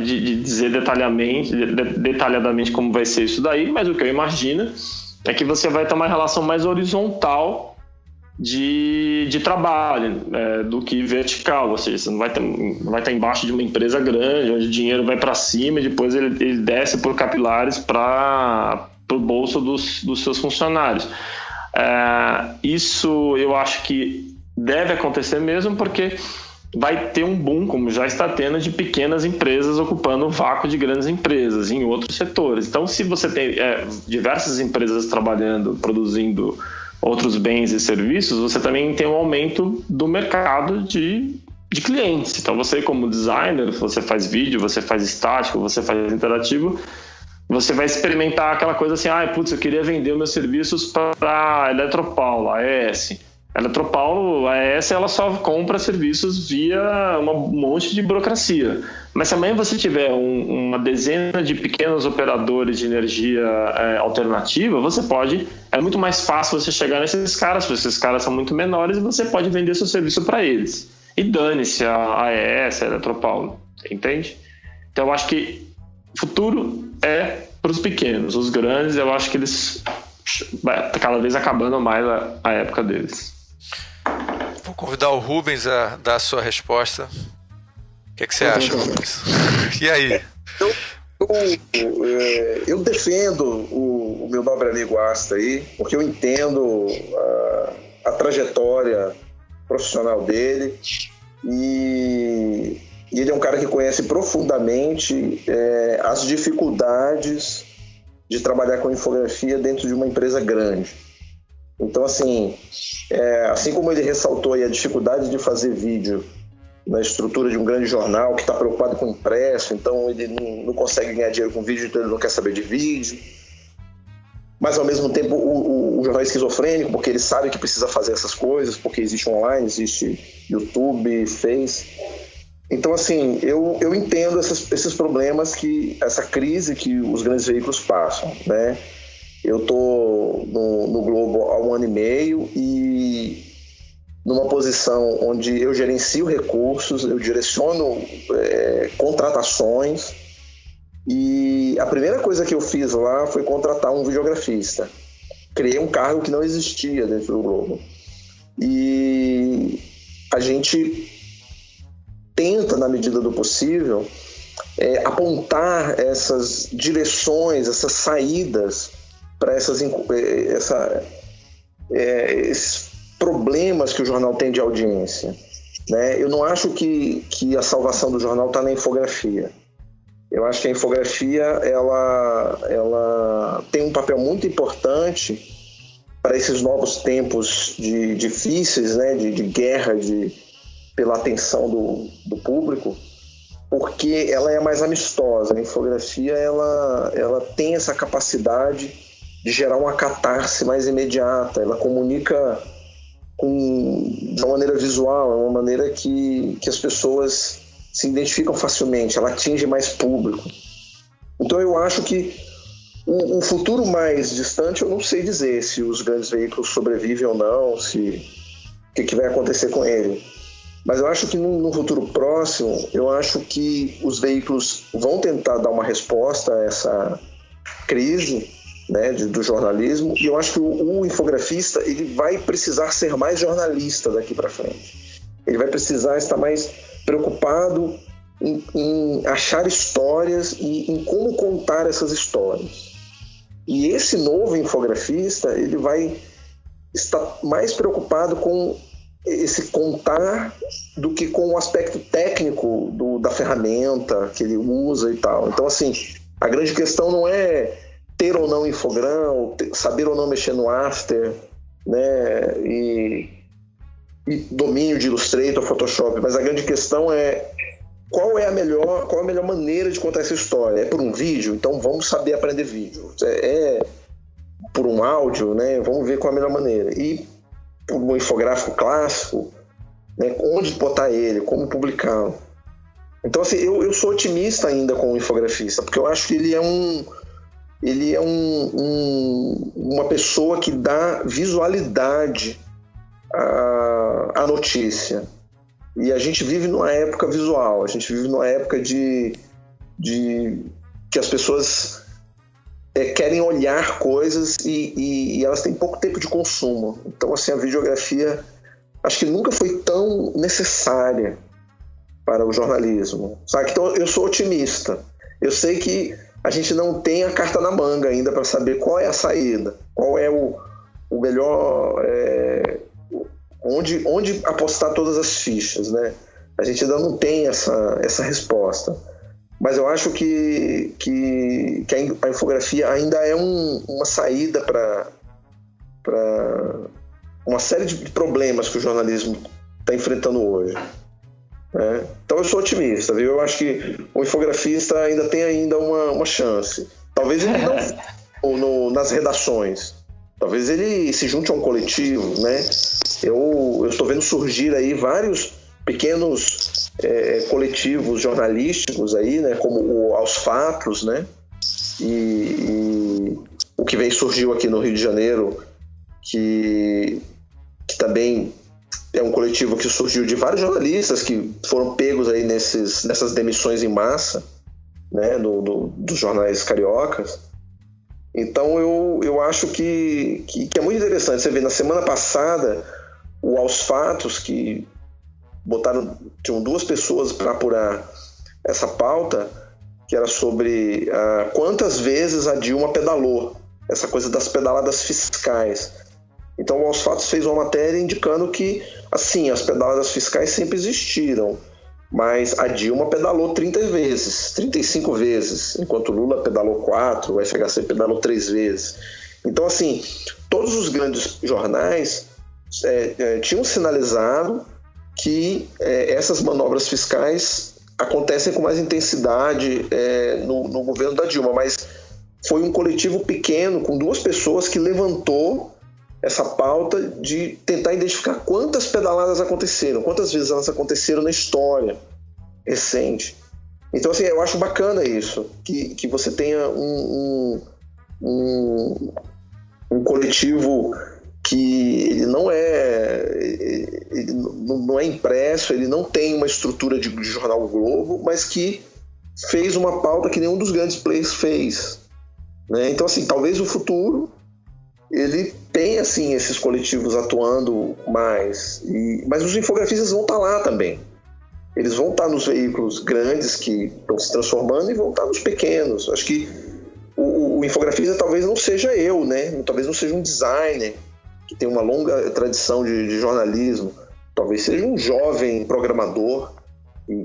de, de dizer detalhadamente, detalhadamente como vai ser isso daí, mas o que eu imagino é que você vai ter uma relação mais horizontal de, de trabalho é, do que vertical, ou seja, você não vai, ter, não vai estar embaixo de uma empresa grande, onde o dinheiro vai para cima e depois ele, ele desce por capilares para o bolso dos, dos seus funcionários. É, isso eu acho que deve acontecer mesmo porque vai ter um boom, como já está tendo, de pequenas empresas ocupando o vácuo de grandes empresas em outros setores. Então, se você tem é, diversas empresas trabalhando, produzindo outros bens e serviços, você também tem um aumento do mercado de, de clientes. Então, você, como designer, você faz vídeo, você faz estático, você faz interativo, você vai experimentar aquela coisa assim: ah, putz, eu queria vender meus serviços para a Eletropaulo, a Eletropaulo, a ES, ela só compra serviços via um monte de burocracia. Mas se amanhã você tiver um, uma dezena de pequenos operadores de energia é, alternativa, você pode. É muito mais fácil você chegar nesses caras, porque esses caras são muito menores e você pode vender seu serviço para eles. E dane-se a, a ES, a Eletropaulo. Entende? Então eu acho que futuro é para os pequenos. Os grandes, eu acho que eles. Vai cada vez acabando mais a época deles. Vou convidar o Rubens a dar a sua resposta. que, é que você acha, Luiz? E aí? Eu, eu, é, eu defendo o, o, meu nobre amigo Asta aí, porque eu entendo a, a trajetória profissional dele e, e, ele é um cara que conhece profundamente é, as dificuldades de trabalhar com infografia dentro de uma empresa grande. Então, assim, é, assim como ele ressaltou a dificuldade de fazer vídeo na estrutura de um grande jornal que está preocupado com impresso, então ele não, não, consegue ganhar dinheiro com vídeo, então ele não quer saber de vídeo. Mas ao mesmo tempo o, o, o jornal é esquizofrênico, porque ele sabe que precisa fazer essas coisas, porque existe online, existe YouTube, Face. Então, assim, eu, eu entendo esses, esses problemas que, essa crise que os grandes veículos passam, né? Eu tô no, no Globo há um ano e meio e numa posição onde eu gerencio recursos, eu direciono é, contratações e a primeira coisa que eu fiz lá foi contratar um videografista. Criei um cargo que não existia dentro do Globo. E a gente tenta, na medida do possível, é, apontar essas direções, essas saídas para essas é, essa, é, esses problemas que o jornal tem de audiência. Né? Eu não acho que, que a salvação do jornal está na infografia. Eu acho que a infografia ela, ela tem um papel muito importante para esses novos tempos de, difíceis, né? de, de guerra, de, pela atenção do, do público, porque ela é mais amistosa. A infografia ela, ela tem essa capacidade de gerar uma catarse mais imediata. Ela comunica com, de uma maneira visual, é uma maneira que, que as pessoas se identificam facilmente, ela atinge mais público. Então eu acho que um, um futuro mais distante eu não sei dizer se os grandes veículos sobrevivem ou não, se o que, que vai acontecer com ele. Mas eu acho que no, futuro próximo, eu acho que os veículos vão tentar dar uma resposta a essa crise né, de, do jornalismo e eu acho que o, o, infografista ele vai precisar ser mais jornalista daqui para frente. Ele vai precisar estar mais preocupado em, em achar histórias e em como contar essas histórias. E esse novo infografista ele vai estar mais preocupado com esse contar do que com o aspecto técnico do, da ferramenta que ele usa e tal. Então, assim, a grande questão não é ter ou não infogrão, saber ou não mexer no after, né, e, e domínio de Illustrator, Photoshop, mas a grande questão é qual é a melhor, qual é a melhor maneira de contar essa história? É por um vídeo? Então vamos saber aprender vídeo. É, é por um áudio, né? Vamos ver qual é a melhor maneira. E um infográfico clássico, né, onde botar ele, como publicá-lo. Então, assim, eu, eu sou otimista ainda com o infografista, porque eu acho que ele é um ele é um, um, uma pessoa que dá visualidade à, à notícia. E a gente vive numa época visual, a gente vive numa época de, de que as pessoas é, querem olhar coisas e, e, e, elas têm pouco tempo de consumo. Então, assim, a videografia acho que nunca foi tão necessária para o jornalismo. Sabe? Então, eu sou otimista. Eu sei que a gente não tem a carta na manga ainda para saber qual é a saída, qual é o, o melhor. É, onde, onde apostar todas as fichas, né? A gente ainda não tem essa, essa resposta. Mas eu acho que, que, que a infografia ainda é um, uma saída para uma série de problemas que o jornalismo está enfrentando hoje. Né? Então eu sou otimista, viu? Eu acho que o infografista ainda tem ainda uma, uma chance. Talvez ele não no, nas redações. Talvez ele se junte a um coletivo, né? Eu, eu estou vendo surgir aí vários pequenos é, coletivos jornalísticos aí, né, como o Aos Fatos, né, e, e, o que vem surgiu aqui no Rio de Janeiro, que, que também é um coletivo que surgiu de vários jornalistas que foram pegos aí nesses, nessas demissões em massa, né, do, do, dos jornais cariocas. Então eu, eu acho que, que, que é muito interessante. Você vê, na semana passada, o Aos Fatos, que botaram tinham duas pessoas para apurar essa pauta que era sobre uh, quantas vezes a Dilma pedalou essa coisa das pedaladas fiscais então o Aos Fatos fez uma matéria indicando que assim as pedaladas fiscais sempre existiram mas a Dilma pedalou 30 vezes, 35 vezes, enquanto Lula pedalou 4, o FHC pedalou 3 vezes. Então, assim, todos os grandes jornais é, é, tinham sinalizado que é, essas manobras fiscais acontecem com mais intensidade é, no, no governo da Dilma, mas foi um coletivo pequeno, com duas pessoas, que levantou essa pauta de tentar identificar quantas pedaladas aconteceram, quantas vezes elas aconteceram na história recente. Então, assim, eu acho bacana isso, que, que você tenha um, um, um, um coletivo que ele não é ele não é impresso, ele não tem uma estrutura de, de jornal Globo, mas que fez uma pauta que nenhum dos grandes players fez. Né? Então, assim, talvez o futuro ele tem assim esses coletivos atuando mais, e, mas os infografistas vão estar tá lá também. Eles vão estar tá nos veículos grandes que estão se transformando e vão estar tá nos pequenos. Acho que o, o infografista talvez não seja eu, né? Talvez não seja um designer que tem uma longa tradição de, de jornalismo. Talvez seja um jovem programador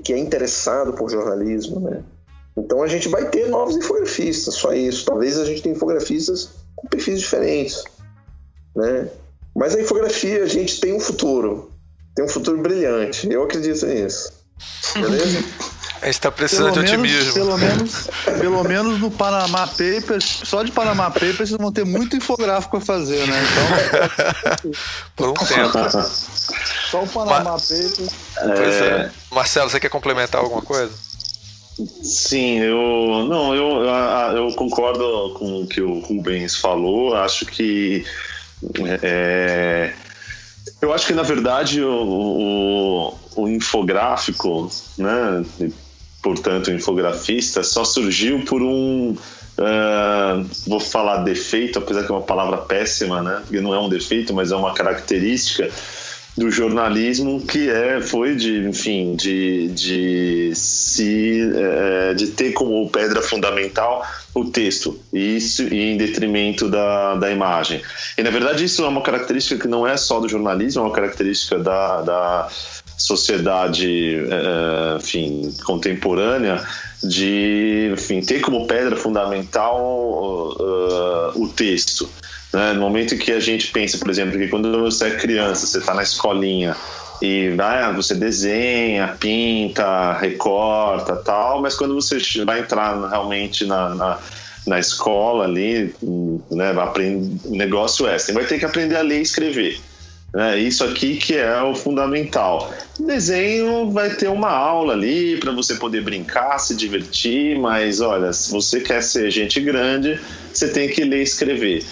que é interessado por jornalismo, né? Então a gente vai ter novos infografistas, só isso. Talvez a gente tenha infografistas com perfis diferentes, né? Mas a infografia, a gente tem um futuro, tem um futuro brilhante. Eu acredito nisso. Beleza? A gente está precisando pelo de menos, otimismo. Pelo menos, pelo menos no Panama Papers, só de Panama Papers vocês vão ter muito infográfico para fazer, né? Então. Por um tempo. Só o Panama Ma Papers. Pois é. é. Marcelo, você quer complementar alguma coisa? Sim, eu não, eu, eu concordo com o que o Rubens falou. Acho que é, eu acho que na verdade o, o, o infográfico, né, e, portanto o infografista, só surgiu por um Uh, vou falar defeito, apesar que é uma palavra péssima, né? Porque não é um defeito, mas é uma característica do jornalismo que é foi de enfim de, de se é, de ter como pedra fundamental o texto isso em detrimento da, da imagem. E na verdade isso é uma característica que não é só do jornalismo é uma característica da, da sociedade é, enfim contemporânea de enfim ter como pedra fundamental uh, o texto né? No momento que a gente pensa, por exemplo, que quando você é criança, você está na escolinha e ah, você desenha, pinta, recorta tal, mas quando você vai entrar realmente na, na, na escola ali, né, vai aprender, o negócio é, você vai ter que aprender a ler e escrever. Né? Isso aqui que é o fundamental. Desenho vai ter uma aula ali para você poder brincar, se divertir, mas olha, se você quer ser gente grande, você tem que ler e escrever.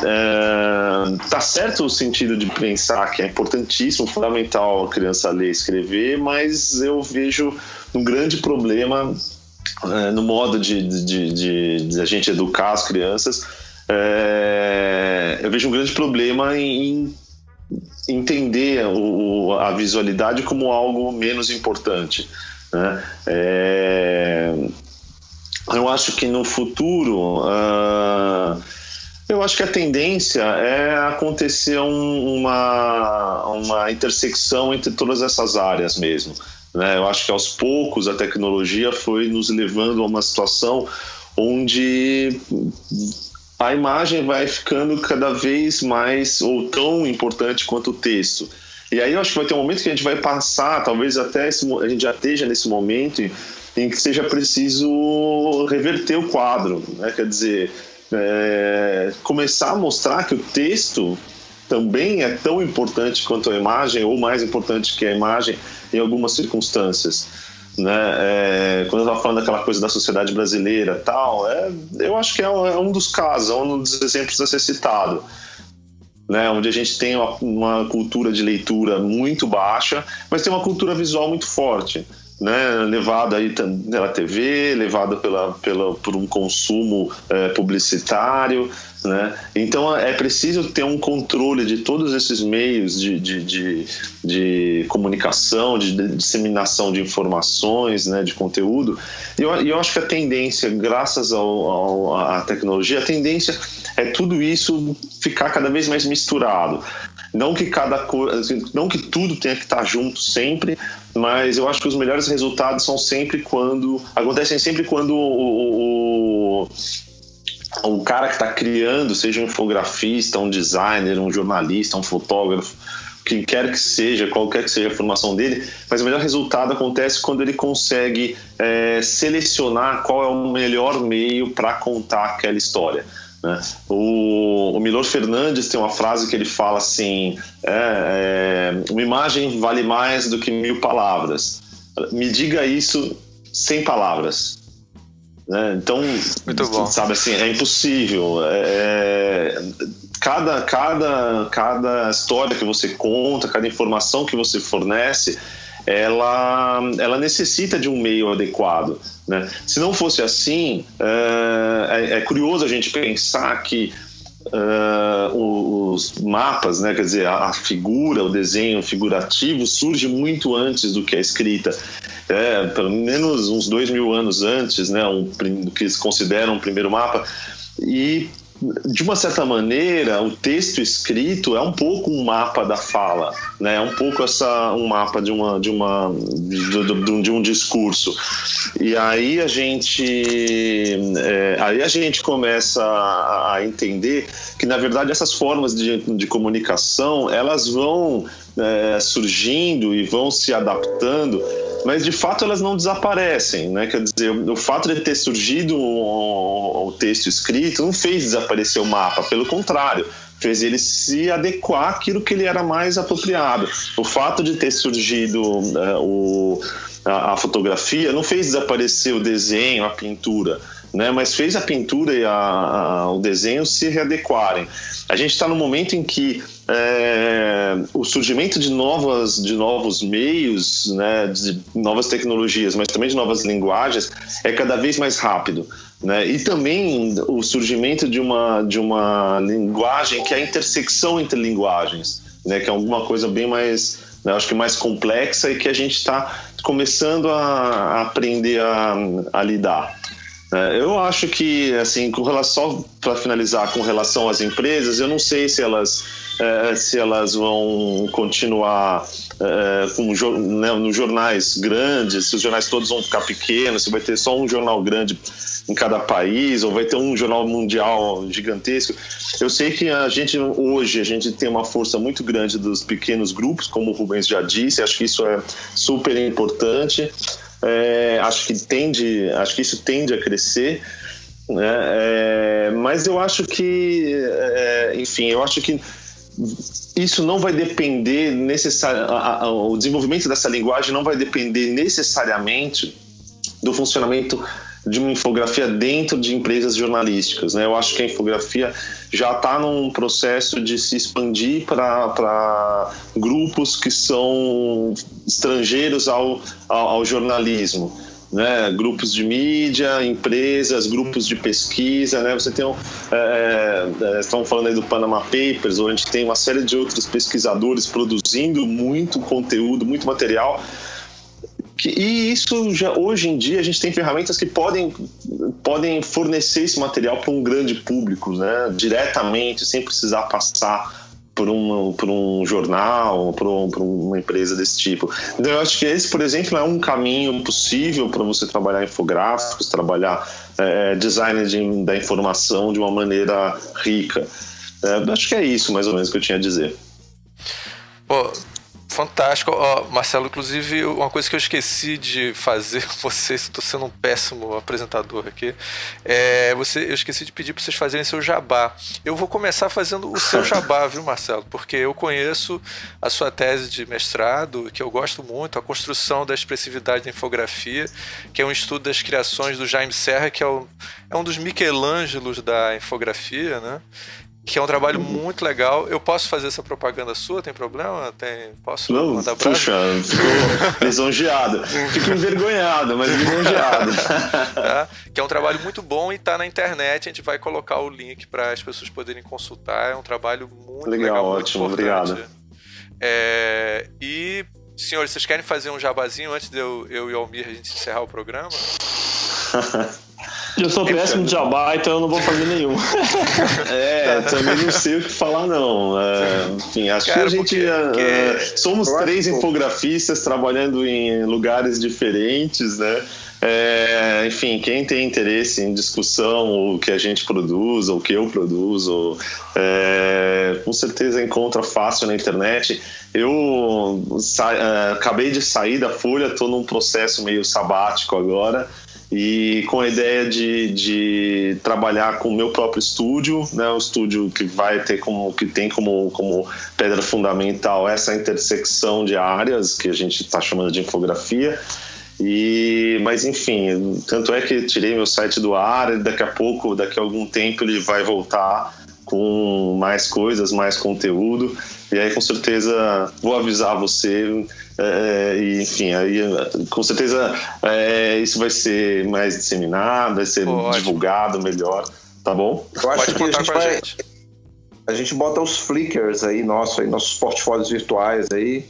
É, tá certo o sentido de pensar que é importantíssimo, fundamental a criança ler e escrever, mas eu vejo um grande problema é, no modo de, de, de, de, a gente educar as crianças. É, eu vejo um grande problema em, em entender o, a visualidade como algo menos importante. Né? Eu acho que no futuro. Eu acho que a tendência é acontecer um, uma, uma intersecção entre todas essas áreas mesmo. Né? Eu acho que aos poucos a tecnologia foi nos levando a uma situação onde a imagem vai ficando cada vez mais ou tão importante quanto o texto. E aí eu acho que vai ter um momento que a gente vai passar, talvez até esse, a gente já esteja nesse momento em que seja preciso reverter o quadro, né? Quer dizer, é, começar a mostrar que o texto também é tão importante quanto a imagem, ou mais importante que a imagem em algumas circunstâncias. Né? É, quando eu estava falando daquela coisa da sociedade brasileira tal, é, eu acho que é, é um dos casos, é um dos exemplos a ser citado. Né, onde a gente tem uma, uma, cultura de leitura muito baixa, mas tem uma cultura visual muito forte. Né, levado aí pela TV, levado pela, pela, por um consumo é, publicitário, né? Então é preciso ter um controle de todos esses meios de, de, de, de comunicação, de, de, disseminação de informações, né, de conteúdo. E eu, eu acho que a tendência, graças ao, ao, à tecnologia, a tendência é tudo isso ficar cada vez mais misturado. Não que cada não que tudo tenha que estar junto sempre, mas eu acho que os melhores resultados são sempre quando acontecem sempre quando o, o o cara que está criando, seja um infografista, um designer, um jornalista, um fotógrafo, quem quer que seja, qualquer que seja a formação dele, mas o melhor resultado acontece quando ele consegue é, selecionar qual é o melhor meio para contar aquela história. Né? O, o Milor Fernandes tem uma frase que ele fala assim: é, é, uma imagem vale mais do que mil palavras. Me diga isso sem palavras. Né? Então, sabe assim, é impossível. É, é, cada, cada, cada história que você conta, cada informação que você fornece, ela, ela necessita de um meio adequado. Né? Se não fosse assim, é, é, é curioso a gente pensar que uh, os mapas, né, quer dizer, a, figura, o desenho figurativo surge muito antes do que a escrita. É, pelo menos uns dois mil anos antes, né, um, que eles consideram o primeiro mapa. E de uma certa maneira, o texto escrito é um pouco um mapa da fala, né? É um pouco essa um mapa de uma de uma de, de, um discurso. E aí a gente é, aí a gente começa a, a, entender que na verdade essas formas de, de comunicação elas vão é, surgindo e vão se adaptando mas de fato elas não desaparecem, né? Quer dizer, o fato de ter surgido o, texto escrito não fez desaparecer o mapa, pelo contrário, fez ele se adequar àquilo que ele era mais apropriado. O fato de ter surgido uh, o, a, a, fotografia não fez desaparecer o desenho, a pintura, né? mas fez a pintura e a, a, o desenho se readequarem. A gente está no momento em que é, o surgimento de novas de novos meios, né, de novas tecnologias, mas também de novas linguagens é cada vez mais rápido. Né? E também o surgimento de uma, de uma linguagem que é a intersecção entre linguagens, né? que é alguma coisa bem mais, né, acho que mais complexa e que a gente está começando a, a aprender a, a lidar. É, eu acho que, assim, com relação para finalizar, com relação às empresas, eu não sei se elas é, se elas vão continuar é, com né, nos jornais grandes, se os jornais todos vão ficar pequenos, se vai ter só um jornal grande em cada país, ou vai ter um jornal mundial gigantesco. Eu sei que a gente hoje a gente tem uma força muito grande dos pequenos grupos, como o Rubens já disse, acho que isso é super importante. É, acho que tende, acho que isso tende a crescer, né? É, mas eu acho que, é, enfim, eu acho que isso não vai depender necessariamente, o desenvolvimento dessa linguagem não vai depender necessariamente do funcionamento de uma infografia dentro de empresas jornalísticas. Né? Eu acho que a infografia já está num processo de se expandir para grupos que são estrangeiros ao, ao, ao jornalismo. Né, grupos de mídia, empresas, grupos de pesquisa, né? Você tem um, é, é, estão falando aí do Panama Papers, onde a gente tem uma série de outros pesquisadores produzindo muito conteúdo, muito material e isso já hoje em dia a gente tem ferramentas que podem, podem fornecer esse material para um grande público, né? diretamente, sem precisar passar por um, por um jornal, por, um, por uma empresa desse tipo. Então, eu acho que esse, por exemplo, é um caminho possível para você trabalhar infográficos, trabalhar é, design de, da informação de uma maneira rica. É, acho que é isso, mais ou menos, que eu tinha a dizer. Pô, Fantástico. Ó, Marcelo, inclusive, uma coisa que eu esqueci de fazer com vocês, estou sendo um péssimo apresentador aqui, é, você, eu esqueci de pedir para vocês fazerem seu jabá. Eu vou começar fazendo o seu jabá, viu, Marcelo? Porque eu conheço a sua tese de mestrado, que eu gosto muito, a construção da expressividade da infografia, que é um estudo das criações do Jaime Serra, que é, o, é um dos Michelangelos da infografia, né? Que é um trabalho muito legal. Eu posso fazer essa propaganda sua? Tem problema? Tem, posso Não, mandar puxa, ficou lisonjeado. Fico envergonhado, mas lisonjeado. tá? Que é um trabalho muito bom e está na internet. A gente vai colocar o link para as pessoas poderem consultar. É um trabalho muito legal. Legal, ótimo, obrigado. É, e, senhores, vocês querem fazer um jabazinho antes de eu, eu e o Almir a gente encerrar o programa? Eu sou péssimo de jabá, então eu não vou fazer nenhum. É, também não sei o que falar, não. É, enfim, acho Cara, que a gente. porque- é, porque- é, somos Eu acho três infografistas trabalhando em lugares diferentes, né? É, enfim, quem tem interesse em discussão, o que a gente produz, ou o que eu produzo, é, com certeza encontra fácil na internet. Eu sa- é, acabei de sair da Folha, estou num processo meio sabático agora e com a ideia de, de trabalhar com o meu próprio estúdio, né, um estúdio que vai ter como que tem como, como pedra fundamental essa intersecção de áreas que a gente está chamando de infografia. E, mas enfim, tanto é que tirei meu site do ar, e daqui a pouco, daqui a algum tempo ele vai voltar com mais coisas, mais conteúdo. E aí com certeza vou avisar você é, e, enfim, aí com certeza é, isso vai ser mais disseminado, vai ser Pô, ótimo. divulgado melhor, tá bom? Eu acho Pode que a contar gente a vai. gente. A gente bota os flickers aí, nosso, aí, nossos portfólios virtuais aí.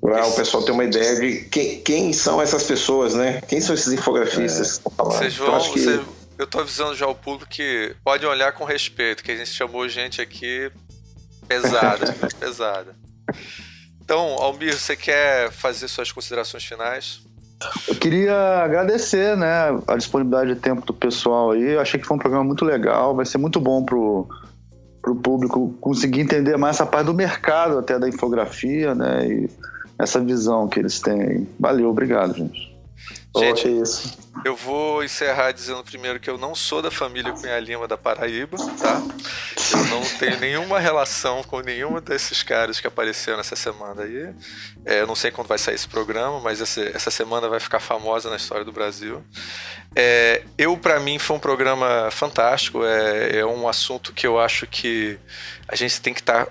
Pra o pessoal ter uma ideia de quem, quem são essas pessoas, né? Quem são esses infografistas que estão falando. Vocês Então, vão. acho que- cê- eu tô avisando já o público que pode olhar com respeito, que a gente chamou gente aqui pesada, pesada. Então, Almir, você quer fazer suas considerações finais? Eu queria agradecer, né, a disponibilidade de tempo do pessoal aí. Eu achei que foi um programa muito legal. Vai ser muito bom pro, pro público conseguir entender mais essa parte do mercado até da infografia, né, e essa visão que eles têm. Valeu, obrigado, gente. Gente, que isso. Eu vou encerrar dizendo primeiro que eu não sou da família Cunha Lima da Paraíba, tá? Eu não tenho nenhuma relação com nenhum desses caras que apareceram essa semana aí. É, eu não sei quando vai sair esse programa, mas essa, essa semana vai ficar famosa na história do Brasil. É, eu, para mim, foi um programa fantástico. É, é um assunto que eu acho que a gente tem que estar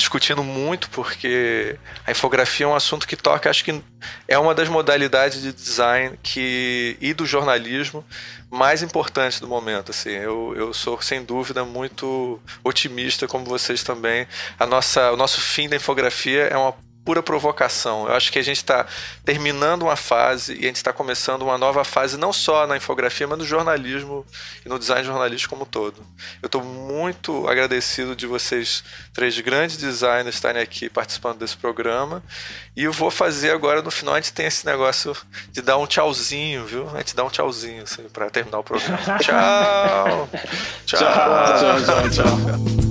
discutindo muito, porque a infografia é um assunto que toca, acho que é uma das modalidades de design que, e do jornalismo mais importantes do momento. Assim, eu, eu sou sem dúvida muito otimista, como vocês também. A nossa, o nosso fim da infografia é uma pura provocação. Eu acho que a gente está terminando uma fase e a gente está começando uma nova fase, não só na infografia, mas no jornalismo e no design jornalístico como um todo. Eu estou muito agradecido de vocês, três grandes designers, estarem aqui participando desse programa. E eu vou fazer agora, no final, a gente tem esse negócio de dar um tchauzinho, viu? A gente dá um tchauzinho assim, para terminar o programa. Tchau! Tchau! tchau, tchau, tchau.